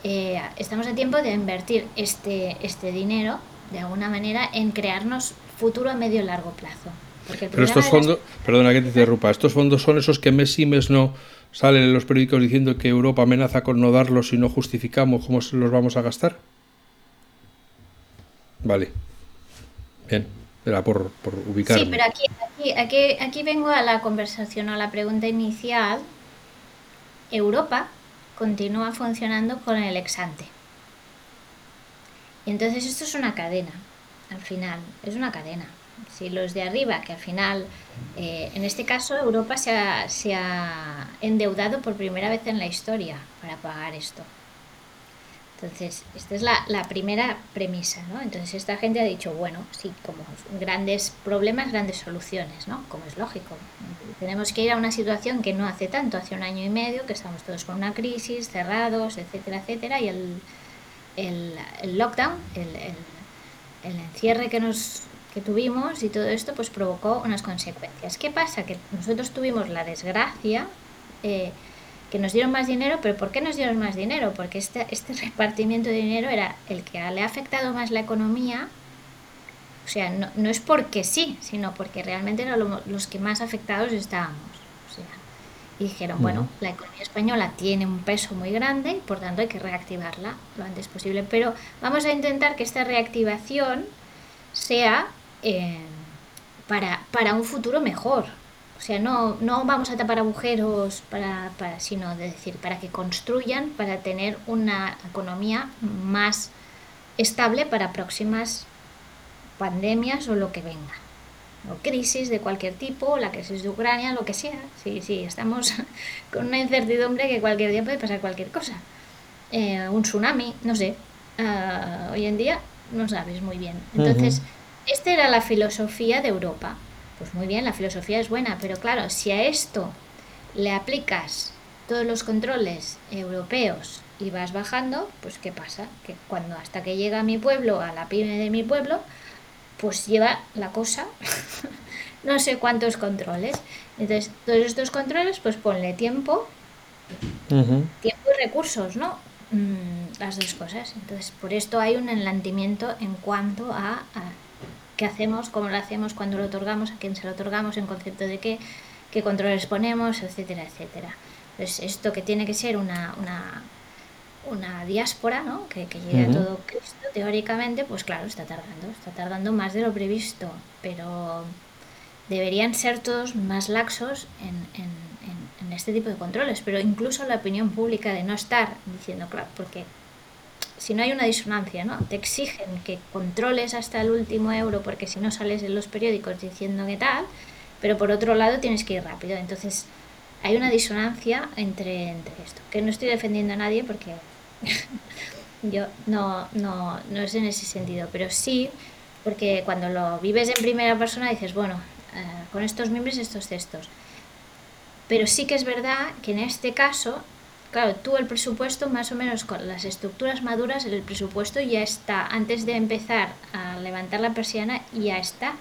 Eh, estamos a tiempo de invertir este, este dinero de alguna manera en crearnos futuro a medio y largo plazo. Pero estos fondos, perdona que te interrumpa, estos fondos son esos que mes y mes no salen en los periódicos diciendo que Europa amenaza con no darlos si no justificamos cómo los vamos a gastar. Vale. Bien, era por, por ubicar. Sí, pero aquí, aquí, aquí, aquí vengo a la conversación, a la pregunta inicial. Europa continúa funcionando con el exante. Y entonces esto es una cadena, al final, es una cadena. Si los de arriba, que al final, eh, en este caso, Europa se ha, se ha endeudado por primera vez en la historia para pagar esto. Entonces, esta es la, la, primera premisa, ¿no? Entonces, esta gente ha dicho, bueno, sí, como grandes problemas, grandes soluciones, ¿no? Como es lógico. Tenemos que ir a una situación que no hace tanto, hace un año y medio, que estamos todos con una crisis, cerrados, etcétera, etcétera, y el, el, el lockdown, el, el, el, encierre que nos que tuvimos y todo esto, pues provocó unas consecuencias. ¿Qué pasa? Que nosotros tuvimos la desgracia... Eh, que nos dieron más dinero, pero ¿por qué nos dieron más dinero? Porque este, este repartimiento de dinero era el que le ha afectado más la economía. O sea, no, no es porque sí, sino porque realmente eran los que más afectados estábamos. O sea, y dijeron, bueno, la economía española tiene un peso muy grande y por tanto hay que reactivarla lo antes posible. Pero vamos a intentar que esta reactivación sea eh, para, para un futuro mejor. O sea, no, no vamos a tapar agujeros, para, para, sino de decir, para que construyan, para tener una economía más estable para próximas pandemias o lo que venga. O crisis de cualquier tipo, la crisis de Ucrania, lo que sea. Sí, sí, estamos [LAUGHS] con una incertidumbre que cualquier día puede pasar cualquier cosa. Eh, un tsunami, no sé. Uh, hoy en día no sabes muy bien. Entonces, uh -huh. esta era la filosofía de Europa pues muy bien, la filosofía es buena, pero claro, si a esto le aplicas todos los controles europeos y vas bajando, pues ¿qué pasa? Que cuando hasta que llega a mi pueblo, a la pyme de mi pueblo, pues lleva la cosa [LAUGHS] no sé cuántos controles. Entonces, todos estos controles, pues ponle tiempo, uh -huh. tiempo y recursos, ¿no? Mm, las dos cosas. Entonces, por esto hay un enlantimiento en cuanto a, a qué hacemos, cómo lo hacemos, cuándo lo otorgamos, a quién se lo otorgamos, en concepto de qué, qué controles ponemos, etcétera, etcétera. Pues esto que tiene que ser una, una, una diáspora, ¿no? que, que llegue uh -huh. a todo Cristo, teóricamente, pues claro, está tardando, está tardando más de lo previsto, pero deberían ser todos más laxos en, en, en, en este tipo de controles, pero incluso la opinión pública de no estar diciendo, claro, porque si no hay una disonancia, ¿no? Te exigen que controles hasta el último euro porque si no sales en los periódicos diciendo que tal, pero por otro lado tienes que ir rápido. Entonces hay una disonancia entre, entre esto, que no estoy defendiendo a nadie porque [LAUGHS] yo no, no, no es en ese sentido, pero sí porque cuando lo vives en primera persona dices, bueno, eh, con estos miembros estos textos. Pero sí que es verdad que en este caso claro, tú el presupuesto más o menos con las estructuras maduras, el presupuesto ya está, antes de empezar a levantar la persiana, ya está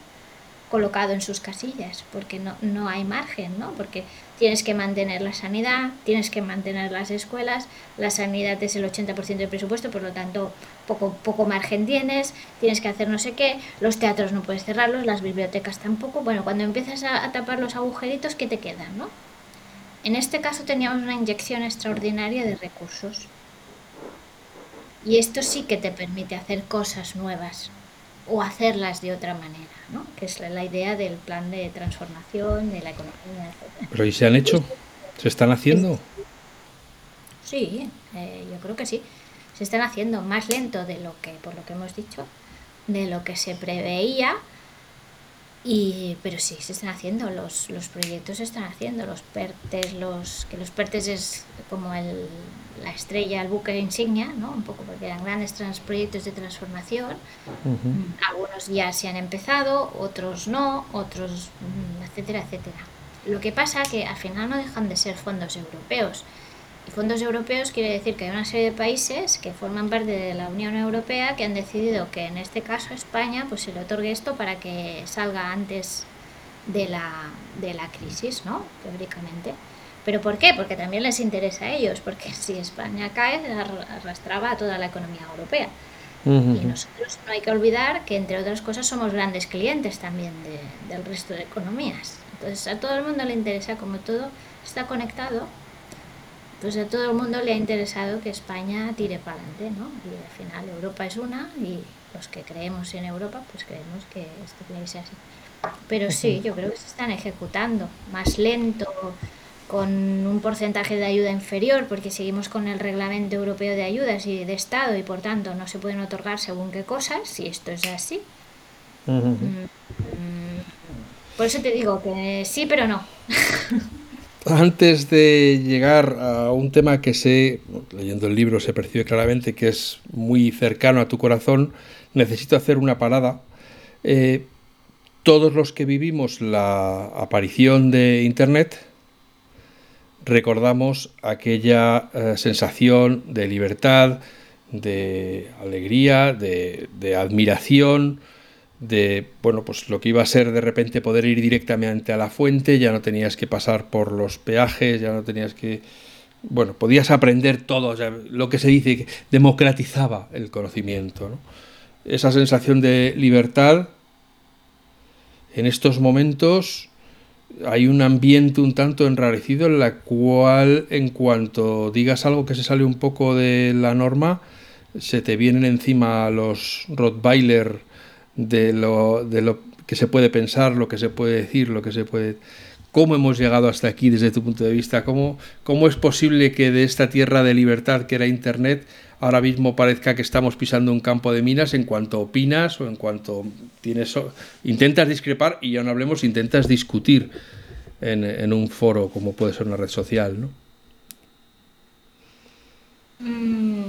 colocado en sus casillas, porque no, no hay margen, ¿no? Porque tienes que mantener la sanidad, tienes que mantener las escuelas, la sanidad es el 80% del presupuesto, por lo tanto, poco, poco margen tienes, tienes que hacer no sé qué, los teatros no puedes cerrarlos, las bibliotecas tampoco, bueno, cuando empiezas a, a tapar los agujeritos, ¿qué te quedan, no? En este caso teníamos una inyección extraordinaria de recursos. Y esto sí que te permite hacer cosas nuevas o hacerlas de otra manera, ¿no? que es la idea del plan de transformación de la economía. Etc. ¿Pero y se han hecho? ¿Se están haciendo? Sí, eh, yo creo que sí. Se están haciendo más lento de lo que, por lo que hemos dicho, de lo que se preveía, y, pero sí, se están haciendo, los, los proyectos se están haciendo, los PERTES, los, que los PERTES es como el, la estrella, el buque insignia, ¿no? un poco porque eran grandes trans, proyectos de transformación. Uh -huh. Algunos ya se han empezado, otros no, otros, etcétera, etcétera. Lo que pasa que al final no dejan de ser fondos europeos. Y fondos europeos quiere decir que hay una serie de países que forman parte de la Unión Europea que han decidido que en este caso a España pues se le otorgue esto para que salga antes de la, de la crisis, ¿no? Teóricamente. ¿Pero por qué? Porque también les interesa a ellos, porque [LAUGHS] si España cae, arrastraba a toda la economía europea. Uh -huh. Y nosotros no hay que olvidar que, entre otras cosas, somos grandes clientes también de, del resto de economías. Entonces, a todo el mundo le interesa, como todo está conectado, pues a todo el mundo le ha interesado que España tire para adelante, ¿no? Y al final Europa es una y los que creemos en Europa, pues creemos que esto tiene que ser así. Pero sí, yo creo que se están ejecutando más lento, con un porcentaje de ayuda inferior, porque seguimos con el reglamento europeo de ayudas y de Estado y por tanto no se pueden otorgar según qué cosas, si esto es así. Mm, por eso te digo que sí, pero no. [LAUGHS] Antes de llegar a un tema que sé, leyendo el libro se percibe claramente que es muy cercano a tu corazón, necesito hacer una parada. Eh, todos los que vivimos la aparición de Internet recordamos aquella eh, sensación de libertad, de alegría, de, de admiración, de bueno pues lo que iba a ser de repente poder ir directamente a la fuente ya no tenías que pasar por los peajes ya no tenías que bueno podías aprender todo lo que se dice que democratizaba el conocimiento esa sensación de libertad en estos momentos hay un ambiente un tanto enrarecido en la cual en cuanto digas algo que se sale un poco de la norma se te vienen encima los Rottweiler de lo, de lo que se puede pensar, lo que se puede decir, lo que se puede... ¿Cómo hemos llegado hasta aquí desde tu punto de vista? ¿Cómo, ¿Cómo es posible que de esta tierra de libertad que era Internet ahora mismo parezca que estamos pisando un campo de minas en cuanto opinas o en cuanto tienes... Intentas discrepar y ya no hablemos, intentas discutir en, en un foro como puede ser una red social, ¿no? Mm,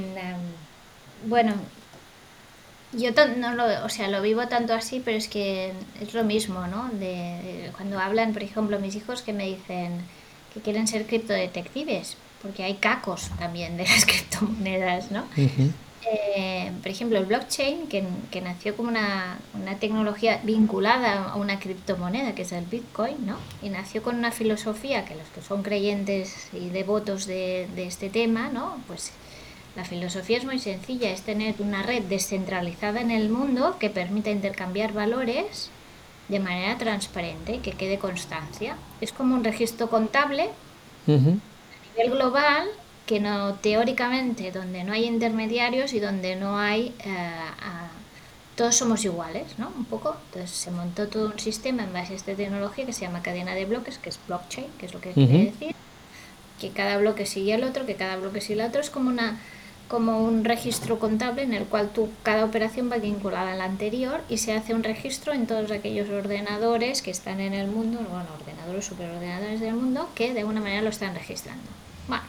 bueno, yo no lo, o sea, lo vivo tanto así, pero es que es lo mismo, ¿no? De, cuando hablan, por ejemplo, mis hijos que me dicen que quieren ser criptodetectives, porque hay cacos también de las [LAUGHS] criptomonedas, ¿no? Eh, por ejemplo, el blockchain, que, que nació como una, una, tecnología vinculada a una criptomoneda, que es el Bitcoin, ¿no? Y nació con una filosofía que los que son creyentes y devotos de, de este tema, ¿no? Pues la filosofía es muy sencilla, es tener una red descentralizada en el mundo que permita intercambiar valores de manera transparente, que quede constancia. Es como un registro contable a nivel global que no teóricamente donde no hay intermediarios y donde no hay eh, todos somos iguales, ¿no? Un poco. Entonces se montó todo un sistema en base a esta tecnología que se llama cadena de bloques, que es blockchain, que es lo que quiere decir, que cada bloque sigue al otro, que cada bloque sigue al otro, es como una como un registro contable en el cual tú, cada operación va vinculada a la anterior y se hace un registro en todos aquellos ordenadores que están en el mundo, bueno, ordenadores, superordenadores del mundo, que de alguna manera lo están registrando. Bueno,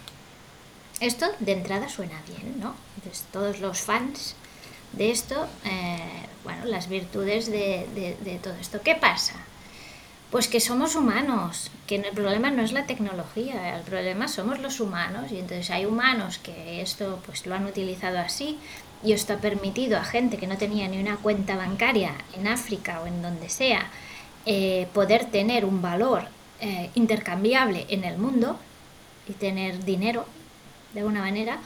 esto de entrada suena bien, ¿no? Entonces, todos los fans de esto, eh, bueno, las virtudes de, de, de todo esto. ¿Qué pasa? Pues que somos humanos, que el problema no es la tecnología, el problema somos los humanos y entonces hay humanos que esto pues lo han utilizado así y esto ha permitido a gente que no tenía ni una cuenta bancaria en África o en donde sea eh, poder tener un valor eh, intercambiable en el mundo y tener dinero de alguna manera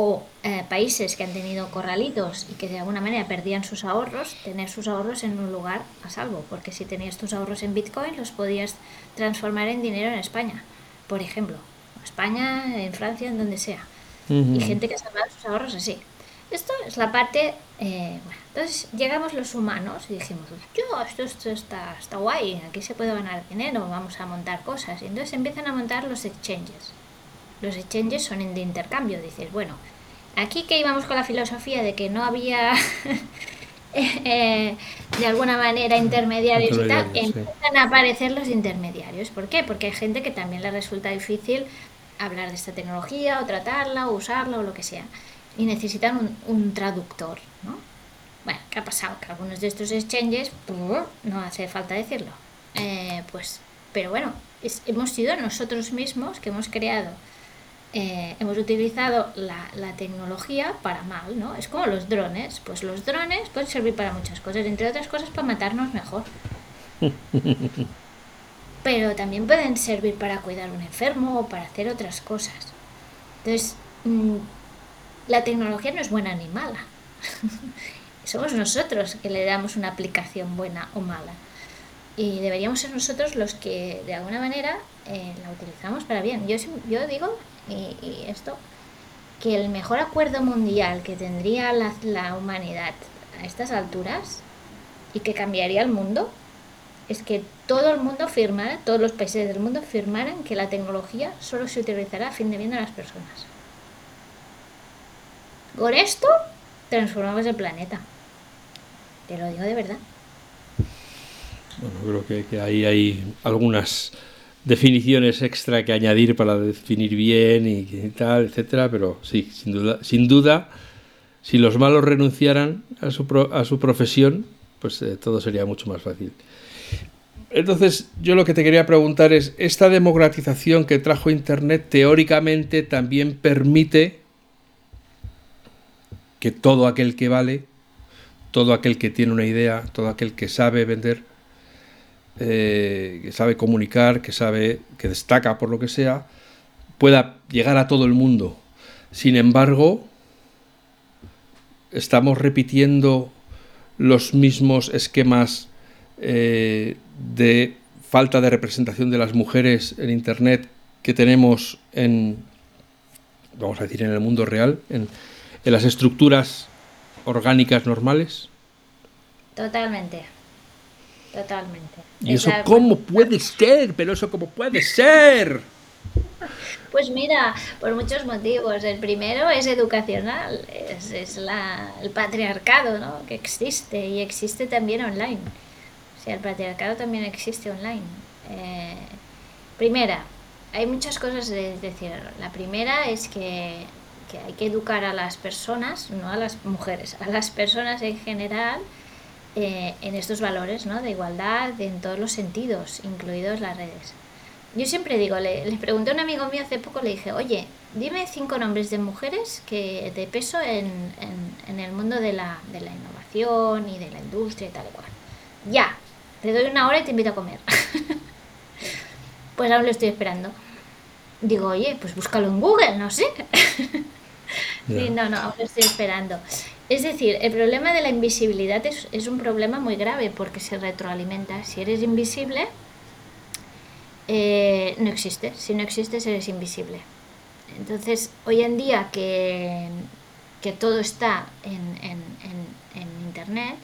o eh, países que han tenido corralitos y que de alguna manera perdían sus ahorros, tener sus ahorros en un lugar a salvo, porque si tenías tus ahorros en Bitcoin los podías transformar en dinero en España, por ejemplo, España, en Francia, en donde sea, y gente que ha salvado sus ahorros así. Esto es la parte, eh, bueno, entonces llegamos los humanos y dijimos, yo, esto, esto está, está guay, aquí se puede ganar dinero, vamos a montar cosas, y entonces empiezan a montar los exchanges los exchanges son de intercambio. Dices, bueno, aquí que íbamos con la filosofía de que no había [LAUGHS] eh, de alguna manera intermediarios, y tal, empiezan a aparecer los intermediarios. ¿Por qué? Porque hay gente que también le resulta difícil hablar de esta tecnología o tratarla o usarla o lo que sea. Y necesitan un, traductor, ¿no? Bueno, ¿qué ha pasado? Que algunos de estos exchanges, no hace falta decirlo. Eh, pues, pero bueno, hemos sido nosotros mismos que hemos creado eh, hemos utilizado la, la, tecnología para mal, ¿no? Es como los drones. Pues los drones pueden servir para muchas cosas, entre otras cosas para matarnos mejor. [LAUGHS] Pero también pueden servir para cuidar a un enfermo o para hacer otras cosas. Entonces, mm, la tecnología no es buena ni mala. [LAUGHS] Somos nosotros que le damos una aplicación buena o mala. Y deberíamos ser nosotros los que de alguna manera eh, la utilizamos para bien. Yo, yo digo y, esto, que el mejor acuerdo mundial que tendría la, la humanidad a estas alturas y que cambiaría el mundo es que todo el mundo firmara, todos los países del mundo firmaran que la tecnología solo se utilizará a fin de bien de las personas. Con esto transformamos el planeta. Te lo digo de verdad. Bueno, creo que, ahí hay algunas definiciones extra que añadir para definir bien y, tal, etcétera, pero sí, sin duda, sin duda, si los malos renunciaran a su, a su profesión, pues eh, todo sería mucho más fácil. Entonces, yo lo que te quería preguntar es, ¿esta democratización que trajo Internet teóricamente también permite que todo aquel que vale, todo aquel que tiene una idea, todo aquel que sabe vender, eh, que sabe comunicar, que sabe, que destaca por lo que sea, pueda llegar a todo el mundo? Sin embargo, estamos repitiendo los mismos esquemas eh, de falta de representación de las mujeres en Internet que tenemos en, vamos a decir, en el mundo real, en, las estructuras orgánicas normales? Totalmente. Totalmente. ¿Y eso cómo puede ser? Pero eso cómo puede ser. Pues mira, por muchos motivos. El primero es educacional, es, es la, el patriarcado ¿no? que existe y existe también online. O sea, el patriarcado también existe online. Eh, primera, hay muchas cosas de decir. La primera es que, que, hay que educar a las personas, no a las mujeres, a las personas en general eh, en estos valores ¿no? de igualdad en todos los sentidos, incluidos las redes. Yo siempre digo, le, le, pregunté a un amigo mío hace poco, le dije, oye, dime cinco nombres de mujeres que de peso en, en, en el mundo de la, de la innovación y de la industria y tal y cual. Ya, te doy una hora y te invito a comer. [LAUGHS] pues aún lo estoy esperando. Digo, oye, pues búscalo en Google, no sé. [LAUGHS] sí, no, no, aún lo estoy esperando. Es decir, el problema de la invisibilidad es, es, un problema muy grave porque se retroalimenta. Si eres invisible, eh, no existe. Si no existes, eres invisible. Entonces, hoy en día que, que todo está en, en, en, en Internet,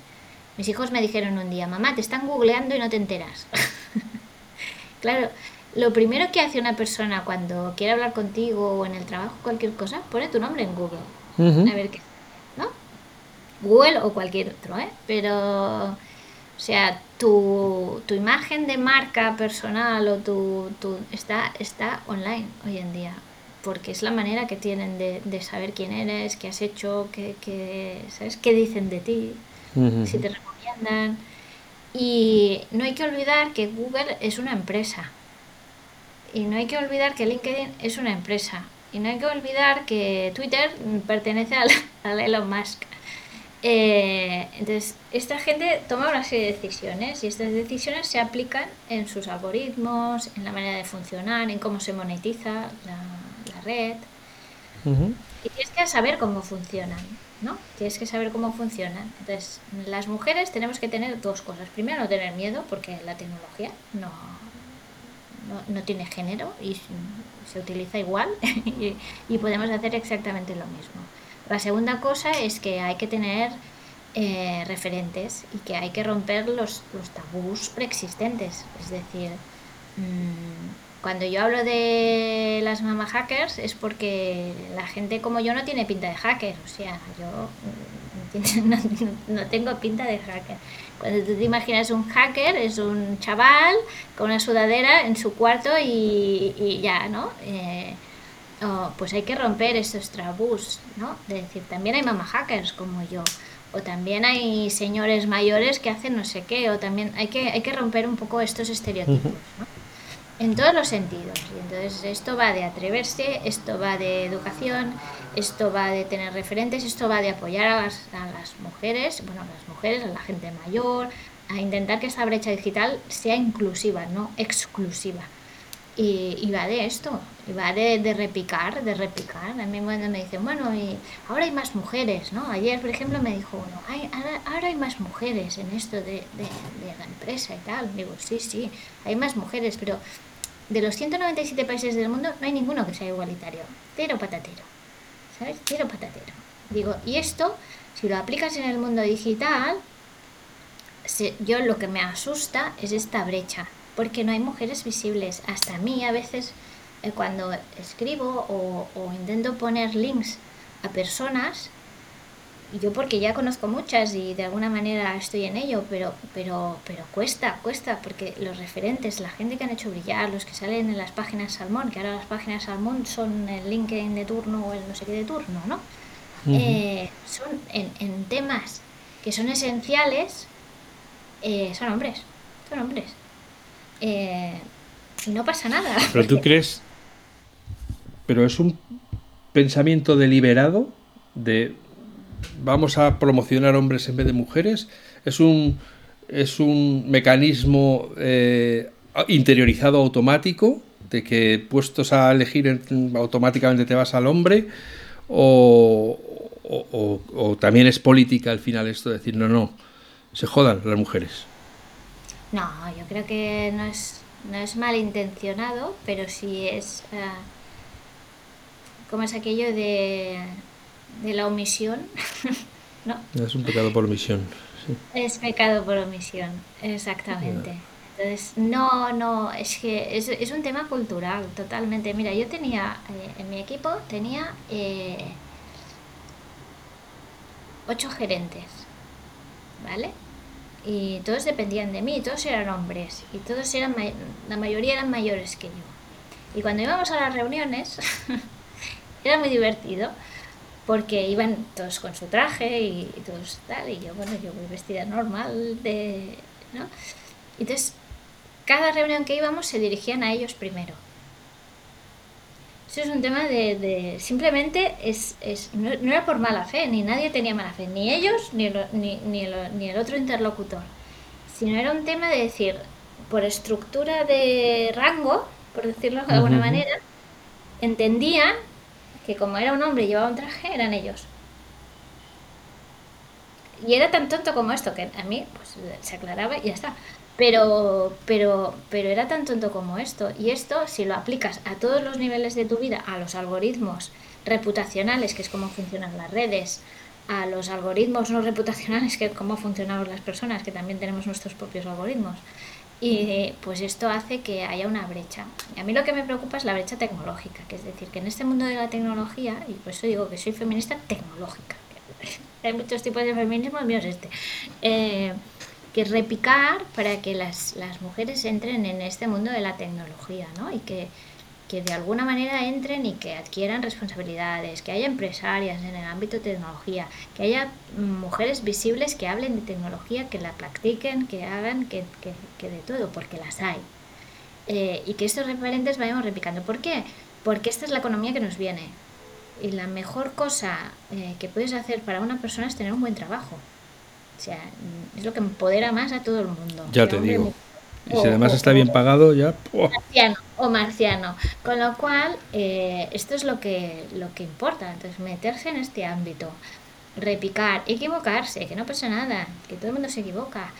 mis hijos me dijeron un día, mamá, te están googleando y no te enteras. [LAUGHS] claro, lo primero que hace una persona cuando quiere hablar contigo o en el trabajo, cualquier cosa, pone tu nombre en Google. A ver qué. Google o cualquier otro, ¿eh? Pero, o sea, tu, tu imagen de marca personal o tu, tu, está, está online hoy en día. Porque es la manera que tienen de, de saber quién eres, qué has hecho, qué, qué, ¿sabes? qué dicen de ti si te recomiendan. Y no hay que olvidar que Google es una empresa. Y no hay que olvidar que LinkedIn es una empresa. Y no hay que olvidar que Twitter pertenece al, a Elon Musk. Eh, entonces, esta gente toma una serie de decisiones y estas decisiones se aplican en sus algoritmos, en la manera de funcionar, en cómo se monetiza la, la red. Y tienes que saber cómo funcionan. ¿no? Tienes que saber cómo funcionan. Entonces, las mujeres tenemos que tener dos cosas. Primero, no tener miedo, porque la tecnología no, no, tiene género y se utiliza igual [LAUGHS] y, podemos hacer exactamente lo mismo. La segunda cosa es que hay que tener eh, referentes y que hay que romper los, los tabús preexistentes. Es decir, mmm, cuando yo hablo de las mamá hackers es porque la gente como yo no tiene pinta de hacker, o sea, yo [LAUGHS] no, tengo pinta de hacker. Cuando tú te imaginas un hacker, es un chaval con una sudadera en su cuarto y, ya, ¿no? Eh, pues hay que romper esos tabús, ¿no? De decir, también hay mamá hackers como yo, o también hay señores mayores que hacen no sé qué, o también hay que, hay que romper un poco estos estereotipos, ¿no? en todos los sentidos. Y entonces esto va de atreverse, esto va de educación, esto va de tener referentes, esto va de apoyar a las, a las mujeres, bueno, a las mujeres, a la gente mayor, a intentar que esa brecha digital sea inclusiva, no exclusiva. Y, y va de esto, va de, repicar, de repicar. A mí cuando me dicen, bueno, y ahora hay más mujeres, ¿no? Ayer, por ejemplo, me dijo uno, hay, ahora, hay más mujeres en esto de, la empresa y tal. Digo, sí, sí, hay más mujeres, pero de los 197 países del mundo no hay ninguno que sea igualitario. Cero patatero. ¿Sabes? Cero patatero. Digo, y esto, si lo aplicas en el mundo digital, yo lo que me asusta es esta brecha, porque no hay mujeres visibles. Hasta a mí a veces eh, cuando escribo o, o intento poner links a personas, yo porque ya conozco muchas y de alguna manera estoy en ello, pero, pero, pero cuesta, cuesta, porque los referentes, la gente que han hecho brillar, los que salen en las páginas Salmón, que ahora las páginas Salmón son el LinkedIn de turno o el no sé qué de turno, ¿no? Eh, son en, temas que son esenciales, eh, son hombres, son hombres. Eh, y no pasa nada. Pero tú crees, pero es un pensamiento deliberado de vamos a promocionar hombres en vez de mujeres. Es un, es un mecanismo eh, interiorizado automático de que puestos a elegir automáticamente te vas al hombre o, o, también es política al final esto de decir no, no, se jodan las mujeres. No, yo creo que no es, no es malintencionado, pero sí es... Uh, como es aquello de de la omisión, [LAUGHS] ¿no? Es un pecado por omisión. Es pecado por omisión, exactamente. Entonces, no, no, es que es, es, un tema cultural, totalmente. Mira, yo tenía, eh, en mi equipo tenía eh, ocho gerentes, ¿vale? Y todos dependían de mí, todos eran hombres, y todos eran, la mayoría eran mayores que yo. Y cuando íbamos a las reuniones, [LAUGHS] era muy divertido, porque iban todos con su traje y, todos tal, y yo, bueno, yo voy vestida normal, de, ¿no? Entonces, cada reunión que íbamos se dirigían a ellos primero. Eso es un tema de, simplemente, es, es no, era por mala fe, ni nadie tenía mala fe, ni ellos, ni, ni, ni, el, ni el otro interlocutor, sino era un tema de decir, por estructura de rango, por decirlo de alguna manera, entendían que como era un hombre y llevaba un traje, eran ellos. Y era tan tonto como esto, que a mí pues, se aclaraba y ya está. Pero, pero, pero era tan tonto como esto. Y esto, si lo aplicas a todos los niveles de tu vida, a los algoritmos reputacionales, que es cómo funcionan las redes, a los algoritmos no reputacionales, que es cómo funcionamos las personas, que también tenemos nuestros propios algoritmos, y pues esto hace que haya una brecha. Y a mí lo que me preocupa es la brecha tecnológica, que es decir, que en este mundo de la tecnología, y por eso digo que soy feminista tecnológica, [LAUGHS] hay muchos tipos de feminismo, el mío es este, eh, que repicar para que las, las mujeres entren en este mundo de la tecnología, ¿no? Y que que de alguna manera entren y que adquieran responsabilidades, que haya empresarias en el ámbito de tecnología, que haya mujeres visibles que hablen de tecnología, que la practiquen, que hagan, que, que, de todo, porque las hay. Eh, y que estos referentes vayamos replicando. ¿Por qué? Porque esta es la economía que nos viene. Y la mejor cosa eh, que puedes hacer para una persona es tener un buen trabajo. O sea, es lo que empodera más a todo el mundo. Ya te digo. Y si además está bien pagado, ya. Marciano o marciano. Con lo cual, eh, esto es lo que, lo que importa. Entonces, meterse en este ámbito, repicar, equivocarse, que no pasa nada, que todo el mundo se equivoca.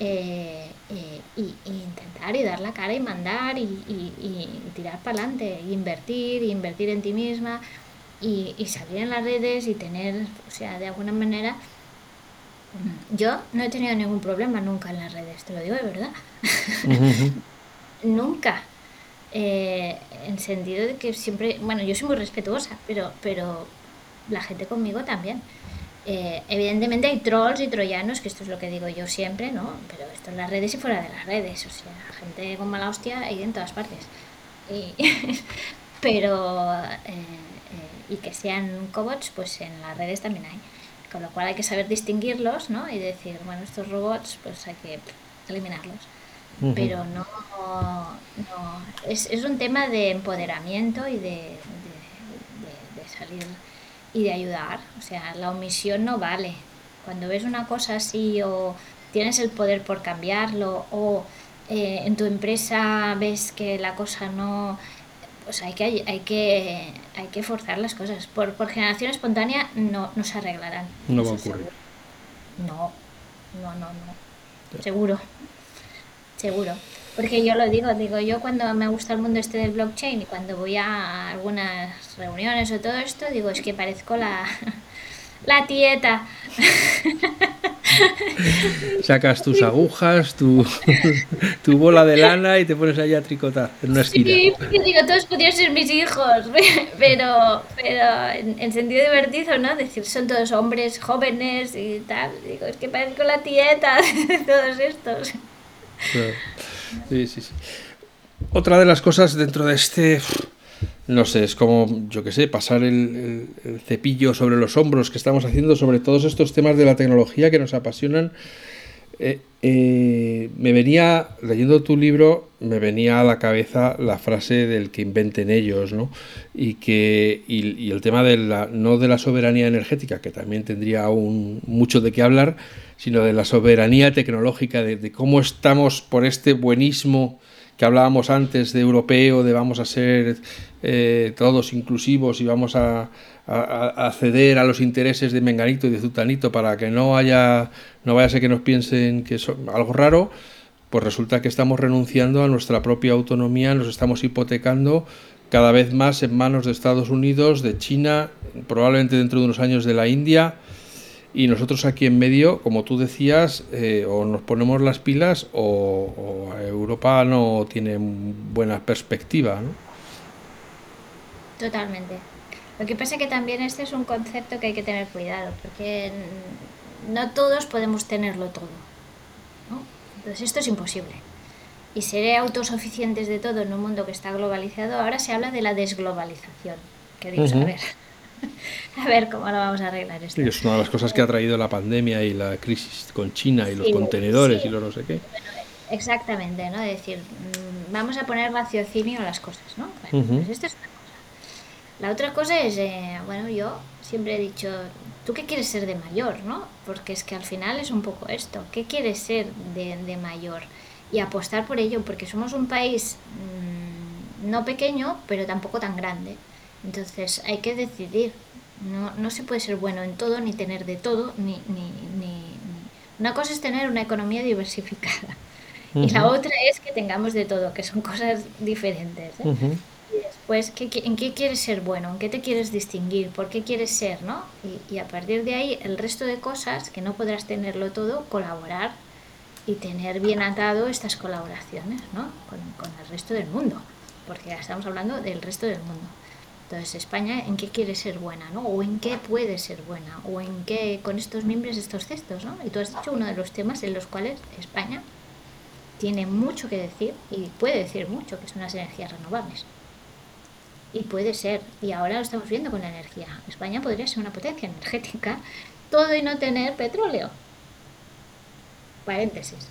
Eh, eh, y, intentar y dar la cara y mandar y, y tirar para adelante, invertir, invertir en ti misma y, salir en las redes y tener, o sea, de alguna manera yo no he tenido ningún problema nunca en las redes, te lo digo de verdad. [LAUGHS] nunca. Eh, en sentido de que siempre, bueno, yo soy muy respetuosa, pero, pero la gente conmigo también. Eh, evidentemente hay trolls y troyanos, que esto es lo que digo yo siempre, ¿no? Pero esto en las redes y fuera de las redes, o sea, gente con mala hostia hay en todas partes. Y, [LAUGHS] pero, eh, y que sean cobots, pues en las redes también hay. Con lo cual hay que saber distinguirlos, ¿no? Y decir, bueno, estos robots, pues hay que eliminarlos. Pero no, no es, es, un tema de empoderamiento y de, de, salir y de ayudar. O sea, la omisión no vale. Cuando ves una cosa así o tienes el poder por cambiarlo o eh, en tu empresa ves que la cosa no pues hay que, hay que, hay que forzar las cosas. Por, por generación espontánea no, no se arreglarán. No va a ocurrir. No, no, no, no. Seguro. Seguro. Porque yo lo digo, digo, yo cuando me gusta el mundo este del blockchain y cuando voy a algunas reuniones o todo esto, digo, es que parezco la, la tieta. Sacas tus agujas, tu, tu bola de lana y te pones allá a tricotar en una esquina. Sí, porque digo, todos podrían ser mis hijos, [LAUGHS] pero, pero en, sentido divertido, ¿no? Decir, son todos hombres jóvenes y tal. Digo, es que parezco la tieta [LAUGHS] de todos estos. Sí, sí, sí. Otra de las cosas dentro de este no sé, es como, yo qué sé, pasar el, cepillo sobre los hombros que estamos haciendo sobre todos estos temas de la tecnología que nos apasionan. Eh, eh, me venía, leyendo tu libro, me venía a la cabeza la frase del que inventen ellos, ¿no? Y, que, y, el tema de la, no de la soberanía energética, que también tendría aún mucho de qué hablar, sino de la soberanía tecnológica, de, de cómo estamos por este buenismo que hablábamos antes de europeo, de vamos a ser eh, todos inclusivos y vamos a, a, ceder a los intereses de Menganito y de Zutanito para que no haya, no vaya a ser que nos piensen que es algo raro, pues resulta que estamos renunciando a nuestra propia autonomía, nos estamos hipotecando cada vez más en manos de Estados Unidos, de China, probablemente dentro de unos años de la India y nosotros aquí en medio, como tú decías, eh, o nos ponemos las pilas o, Europa no tiene buena perspectiva. ¿no? Totalmente. Lo que pasa es que también este es un concepto que hay que tener cuidado, porque no todos podemos tenerlo todo. ¿no? Entonces esto es imposible. Y ser autosuficientes de todo en un mundo que está globalizado, ahora se habla de la desglobalización. Que digo, a ver, [LAUGHS] a ver cómo lo vamos a arreglar esto. es una de las cosas que ha traído la pandemia y la crisis con China y los contenedores y lo no sé qué. exactamente, ¿no? Es decir, mm, vamos a poner raciocinio a las cosas, ¿no? pues esto es una cosa. La otra cosa es, eh, bueno, yo siempre he dicho, ¿tú qué quieres ser de mayor, no? Porque es que al final es un poco esto, ¿qué quieres ser de, de mayor? Y apostar por ello, porque somos un país mmm, no pequeño, pero tampoco tan grande. Entonces hay que decidir. No, no se puede ser bueno en todo, ni tener de todo, ni, ni, ni, Una cosa es tener una economía diversificada. [LAUGHS] Y la otra es que tengamos de todo, que son cosas diferentes. ¿eh? Y después, ¿qué, ¿en qué quieres ser bueno? ¿En qué te quieres distinguir? ¿Por qué quieres ser? ¿no? Y, y a partir de ahí, el resto de cosas, que no podrás tenerlo todo, colaborar y tener bien atado estas colaboraciones ¿no? con, con el resto del mundo. Porque ya estamos hablando del resto del mundo. Entonces, España, ¿en qué quiere ser buena? ¿no? ¿O en qué puede ser buena? ¿O en qué con estos miembros, estos cestos? ¿no? Y tú has dicho uno de los temas en los cuales España tiene mucho que decir y puede decir mucho, que son las energías renovables. Y puede ser, y ahora lo estamos viendo con la energía. España podría ser una potencia energética, todo y no tener petróleo. Paréntesis.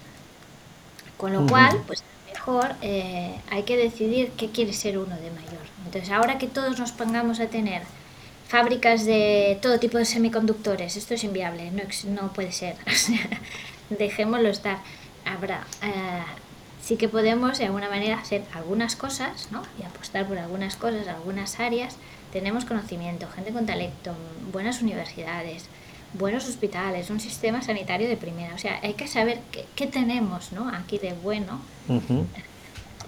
Con lo cual, pues mejor eh, hay que decidir qué quiere ser uno de mayor. Entonces, ahora que todos nos pongamos a tener fábricas de todo tipo de semiconductores, esto es inviable, no, no puede ser. [LAUGHS] Dejémoslo estar. Habrá, eh, sí que podemos de alguna manera hacer algunas cosas ¿no? y apostar por algunas cosas, algunas áreas. Tenemos conocimiento, gente con talento, buenas universidades, buenos hospitales, un sistema sanitario de primera. O sea, hay que saber qué, qué tenemos ¿no? aquí de bueno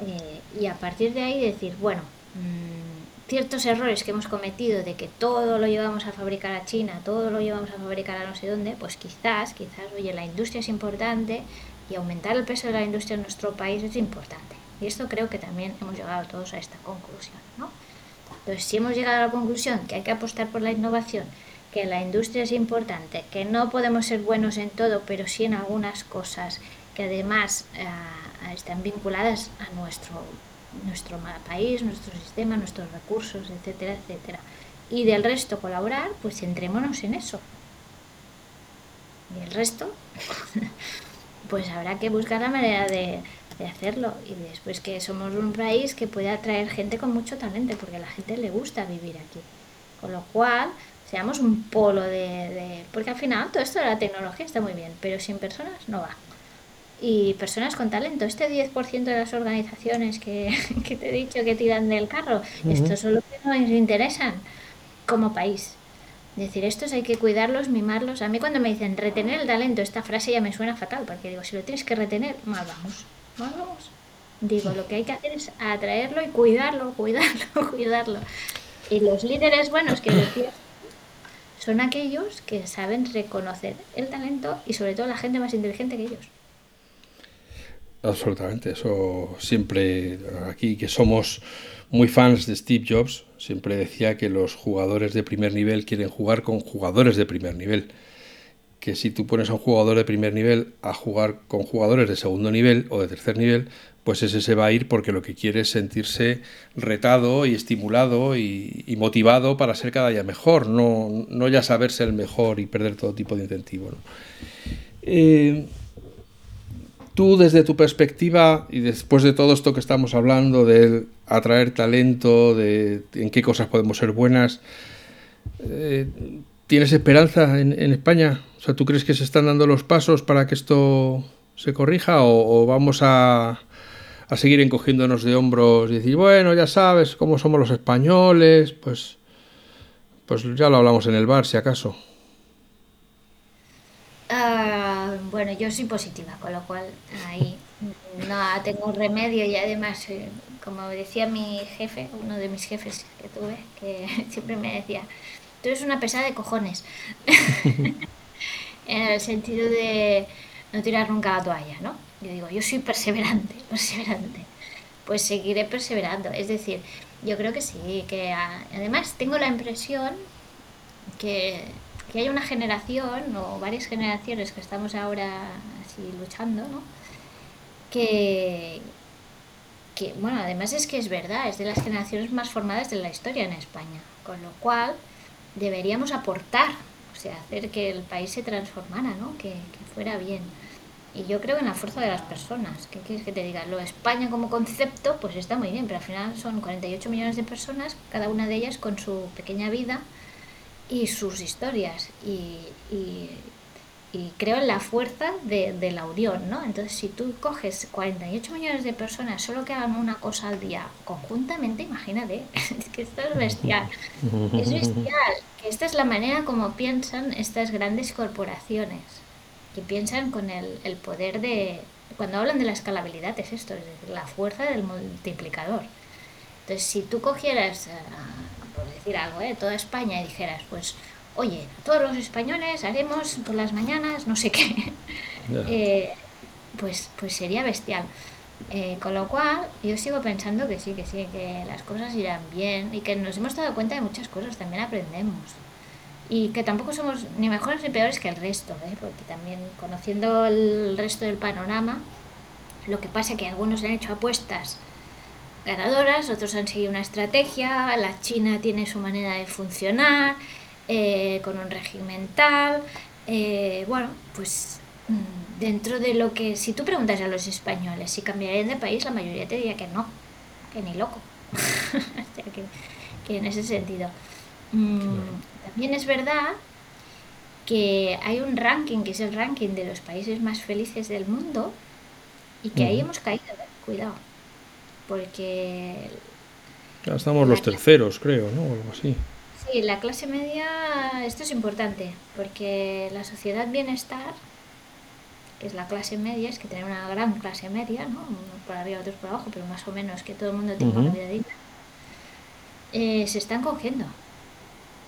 eh, y a partir de ahí decir, bueno, mmm, ciertos errores que hemos cometido de que todo lo llevamos a fabricar a China, todo lo llevamos a fabricar a no sé dónde, pues quizás, quizás, oye, la industria es importante y aumentar el peso de la industria en nuestro país es importante. Y esto creo que también hemos llegado todos a esta conclusión, ¿no? Entonces, si hemos llegado a la conclusión que hay que apostar por la innovación, que la industria es importante, que no podemos ser buenos en todo, pero sí en algunas cosas, que además eh, están vinculadas a nuestro, nuestro país, nuestro sistema, nuestros recursos, etcétera, etcétera. Y del resto colaborar, pues centrémonos en eso. Y el resto, [LAUGHS] pues habrá que buscar la manera de, de hacerlo. Y después que somos un país que puede atraer gente con mucho talento, porque a la gente le gusta vivir aquí. Con lo cual, seamos un polo de, Porque al final todo esto de la tecnología está muy bien, pero sin personas no va. Y personas con talento, este 10% de las organizaciones que, [LAUGHS] que, te he dicho que tiran del carro, estos son los que nos interesan como país. Es decir, estos hay que cuidarlos, mimarlos. A mí cuando me dicen retener el talento, esta frase ya me suena fatal, porque digo, si lo tienes que retener, mal vamos, mal vamos. Digo, lo que hay que hacer es atraerlo y cuidarlo, cuidarlo, [LAUGHS] cuidarlo. Y los líderes buenos que decía son aquellos que saben reconocer el talento y sobre todo la gente más inteligente que ellos. Absolutamente, eso siempre aquí que somos muy fans de Steve Jobs, siempre decía que los jugadores de primer nivel quieren jugar con jugadores de primer nivel. Que si tú pones a un jugador de primer nivel a jugar con jugadores de segundo nivel o de tercer nivel, pues ese se va a ir porque lo que quiere es sentirse retado y estimulado y, motivado para ser cada día mejor, no, no, ya saberse el mejor y perder todo tipo de incentivo. Eh, tú desde tu perspectiva y después de todo esto que estamos hablando de atraer talento, de en qué cosas podemos ser buenas, eh, ¿tienes esperanza en, España? O sea, ¿tú crees que se están dando los pasos para que esto se corrija o vamos a a seguir encogiéndonos de hombros y decir, bueno, ya sabes cómo somos los españoles, pues, pues ya lo hablamos en el bar, si acaso. Ah, bueno, yo soy positiva, con lo cual ahí [LAUGHS] no tengo remedio y además, eh, como decía mi jefe, uno de mis jefes que tuve, que [LAUGHS] siempre me decía, tú eres una pesada de cojones, [LAUGHS] en el sentido de no tirar nunca la toalla, ¿no? Yo digo, yo soy perseverante, [LAUGHS] perseverante. Pues seguiré perseverando. Es decir, yo creo que sí, que además tengo la impresión que, que hay una generación o varias generaciones que estamos ahora así luchando, ¿no? Que, que, bueno, además es que es verdad, es de las generaciones más formadas de la historia en España, con lo cual deberíamos aportar, o sea, hacer que el país se transformara, ¿no? Que, que fuera bien. Y yo creo en la fuerza de las personas. ¿Qué quieres que te diga? Lo España como concepto, pues está muy bien, pero al final son 48 millones de personas, cada una de ellas con su pequeña vida y sus historias. Y, y, creo en la fuerza de, de, la unión, ¿no? Entonces, si tú coges 48 millones de personas solo que hagan una cosa al día conjuntamente, imagínate, [LAUGHS] es que esto es bestial. [LAUGHS] Es bestial. Que esta es la manera como piensan estas grandes corporaciones que piensan con el, el poder de... Cuando hablan de la escalabilidad es esto, es decir, la fuerza del multiplicador. Entonces, si tú cogieras, eh, por decir algo, ¿eh? toda España y dijeras, pues, oye, todos los españoles haremos por las mañanas no sé qué, [LAUGHS] eh, pues, pues sería bestial. Eh, con lo cual, yo sigo pensando que sí, que sí, que las cosas irán bien y que nos hemos dado cuenta de muchas cosas, también aprendemos y que tampoco somos ni mejores ni peores que el resto, ¿eh? porque también conociendo el resto del panorama, lo que pasa es que algunos han hecho apuestas ganadoras, otros han seguido una estrategia, la China tiene su manera de funcionar, eh, con un régimen tal, eh, bueno, pues mm, dentro de lo que, si tú preguntas a los españoles si cambiarían de país, la mayoría te diría que no, que ni loco, [LAUGHS] o sea que, que en ese sentido. Mm, también es verdad que hay un ranking, que es el ranking de los países más felices del mundo, y que ahí hemos caído, ¿eh? cuidado, porque... Ya estamos los terceros, creo, ¿no? algo así. Sí, la clase media, esto es importante, porque la sociedad bienestar, que es la clase media, es que tener una gran clase media, ¿no? Unos por arriba, otros por abajo, pero más o menos que todo el mundo tenga una vida digna, eh, se están cogiendo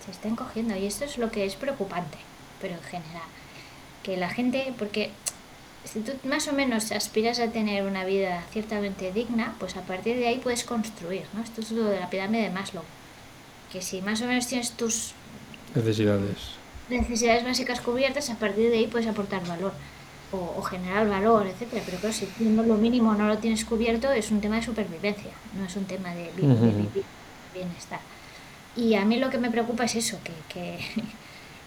se estén cogiendo y esto es lo que es preocupante, pero en general, que la gente, porque si tú más o menos aspiras a tener una vida ciertamente digna, pues a partir de ahí puedes construir, ¿no? Esto es lo de la pirámide de Maslow, que si más o menos tienes tus necesidades necesidades básicas cubiertas, a partir de ahí puedes aportar valor o, generar valor, etcétera. Pero claro, si lo mínimo no lo tienes cubierto, es un tema de supervivencia, no es un tema de bienestar. Y a mí lo que me preocupa es eso, que,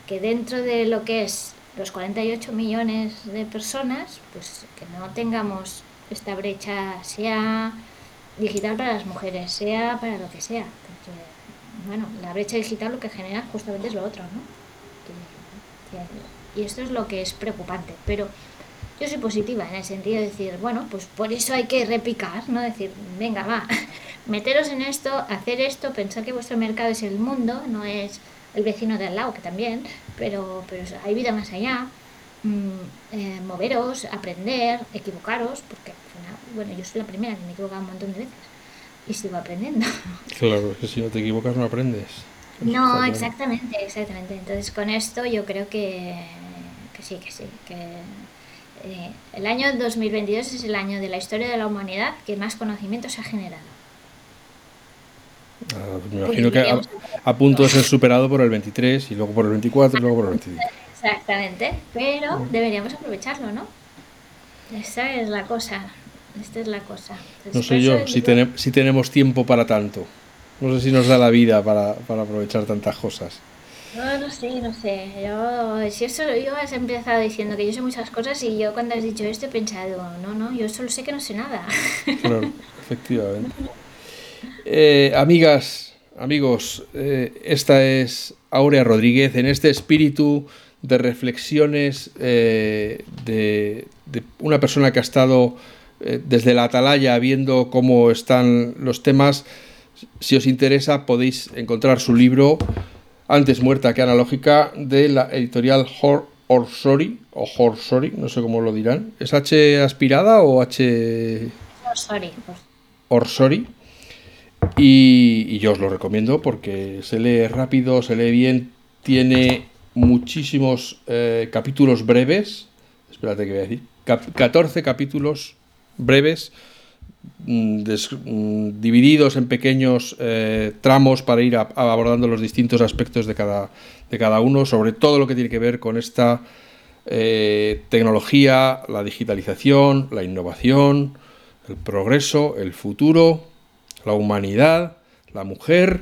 que, [LAUGHS] dentro de lo que es los 48 millones de personas, pues que no tengamos esta brecha, sea digital para las mujeres, sea para lo que sea. bueno, la brecha digital lo que genera justamente es lo otro, ¿no? y esto es lo que es preocupante. Pero yo soy positiva en el sentido de decir, bueno, pues por eso hay que repicar, ¿no? Decir, venga, va, meteros en esto, hacer esto, pensar que vuestro mercado es el mundo, no es el vecino de al lado, que también, pero, pero hay vida más allá. Mm, eh, moveros, aprender, equivocaros, porque al final bueno, yo soy la primera que me he equivocado un montón de veces y sigo aprendiendo. [LAUGHS] Claro, que si no te equivocas no aprendes. No, exactamente, exactamente. Entonces con esto yo creo que, que sí, que sí, que eh, el año 2022 es el año de la historia de la humanidad que más conocimiento se ha generado. Ah, me imagino que a, a, punto de ser superado por el 23 y luego por el 24 y luego por el 25. Exactamente, pero deberíamos aprovecharlo, ¿no? Esa es la cosa. Esta es la cosa. no sé yo si, si tenemos tiempo para tanto. No sé si nos da la vida para, para aprovechar tantas cosas. No, no sé, no sé. Yo, si eso, yo has empezado diciendo que yo sé muchas cosas y yo cuando has dicho esto he pensado, no, no, yo solo sé que no sé nada. Claro, [LAUGHS] efectivamente. Eh, amigas, amigos, eh, esta es Aurea Rodríguez en este espíritu de reflexiones eh, de, de, una persona que ha estado desde la atalaya viendo cómo están los temas. Si os interesa podéis encontrar su libro antes muerta que analógica de la editorial Hor Orsori o Horsori, no sé cómo lo dirán. ¿Es H aspirada o H Orsori? Orsori. Y, yo os lo recomiendo porque se lee rápido, se lee bien, tiene muchísimos eh, capítulos breves. Espérate que voy a decir. Cap 14 capítulos breves Mm, mm, divididos en pequeños eh, tramos para ir abordando los distintos aspectos de cada, de cada uno, sobre todo lo que tiene que ver con esta eh, tecnología, la digitalización, la innovación, el progreso, el futuro, la humanidad, la mujer.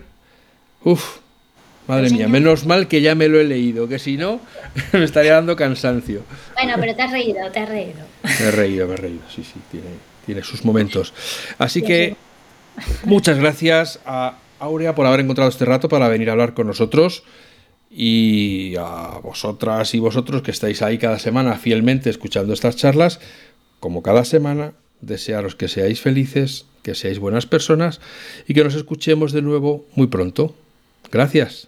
Uf, madre mía, menos mal que ya me lo he leído, que si no [LAUGHS] me estaría dando cansancio. Bueno, pero te has reído, te has reído. Me he reído, me he reído, sí, sí, tiene tiene sus momentos. Así que muchas gracias a Aurea por haber encontrado este rato para venir a hablar con nosotros y a vosotras y vosotros que estáis ahí cada semana fielmente escuchando estas charlas, como cada semana, desearos que seáis felices, que seáis buenas personas y que nos escuchemos de nuevo muy pronto. Gracias.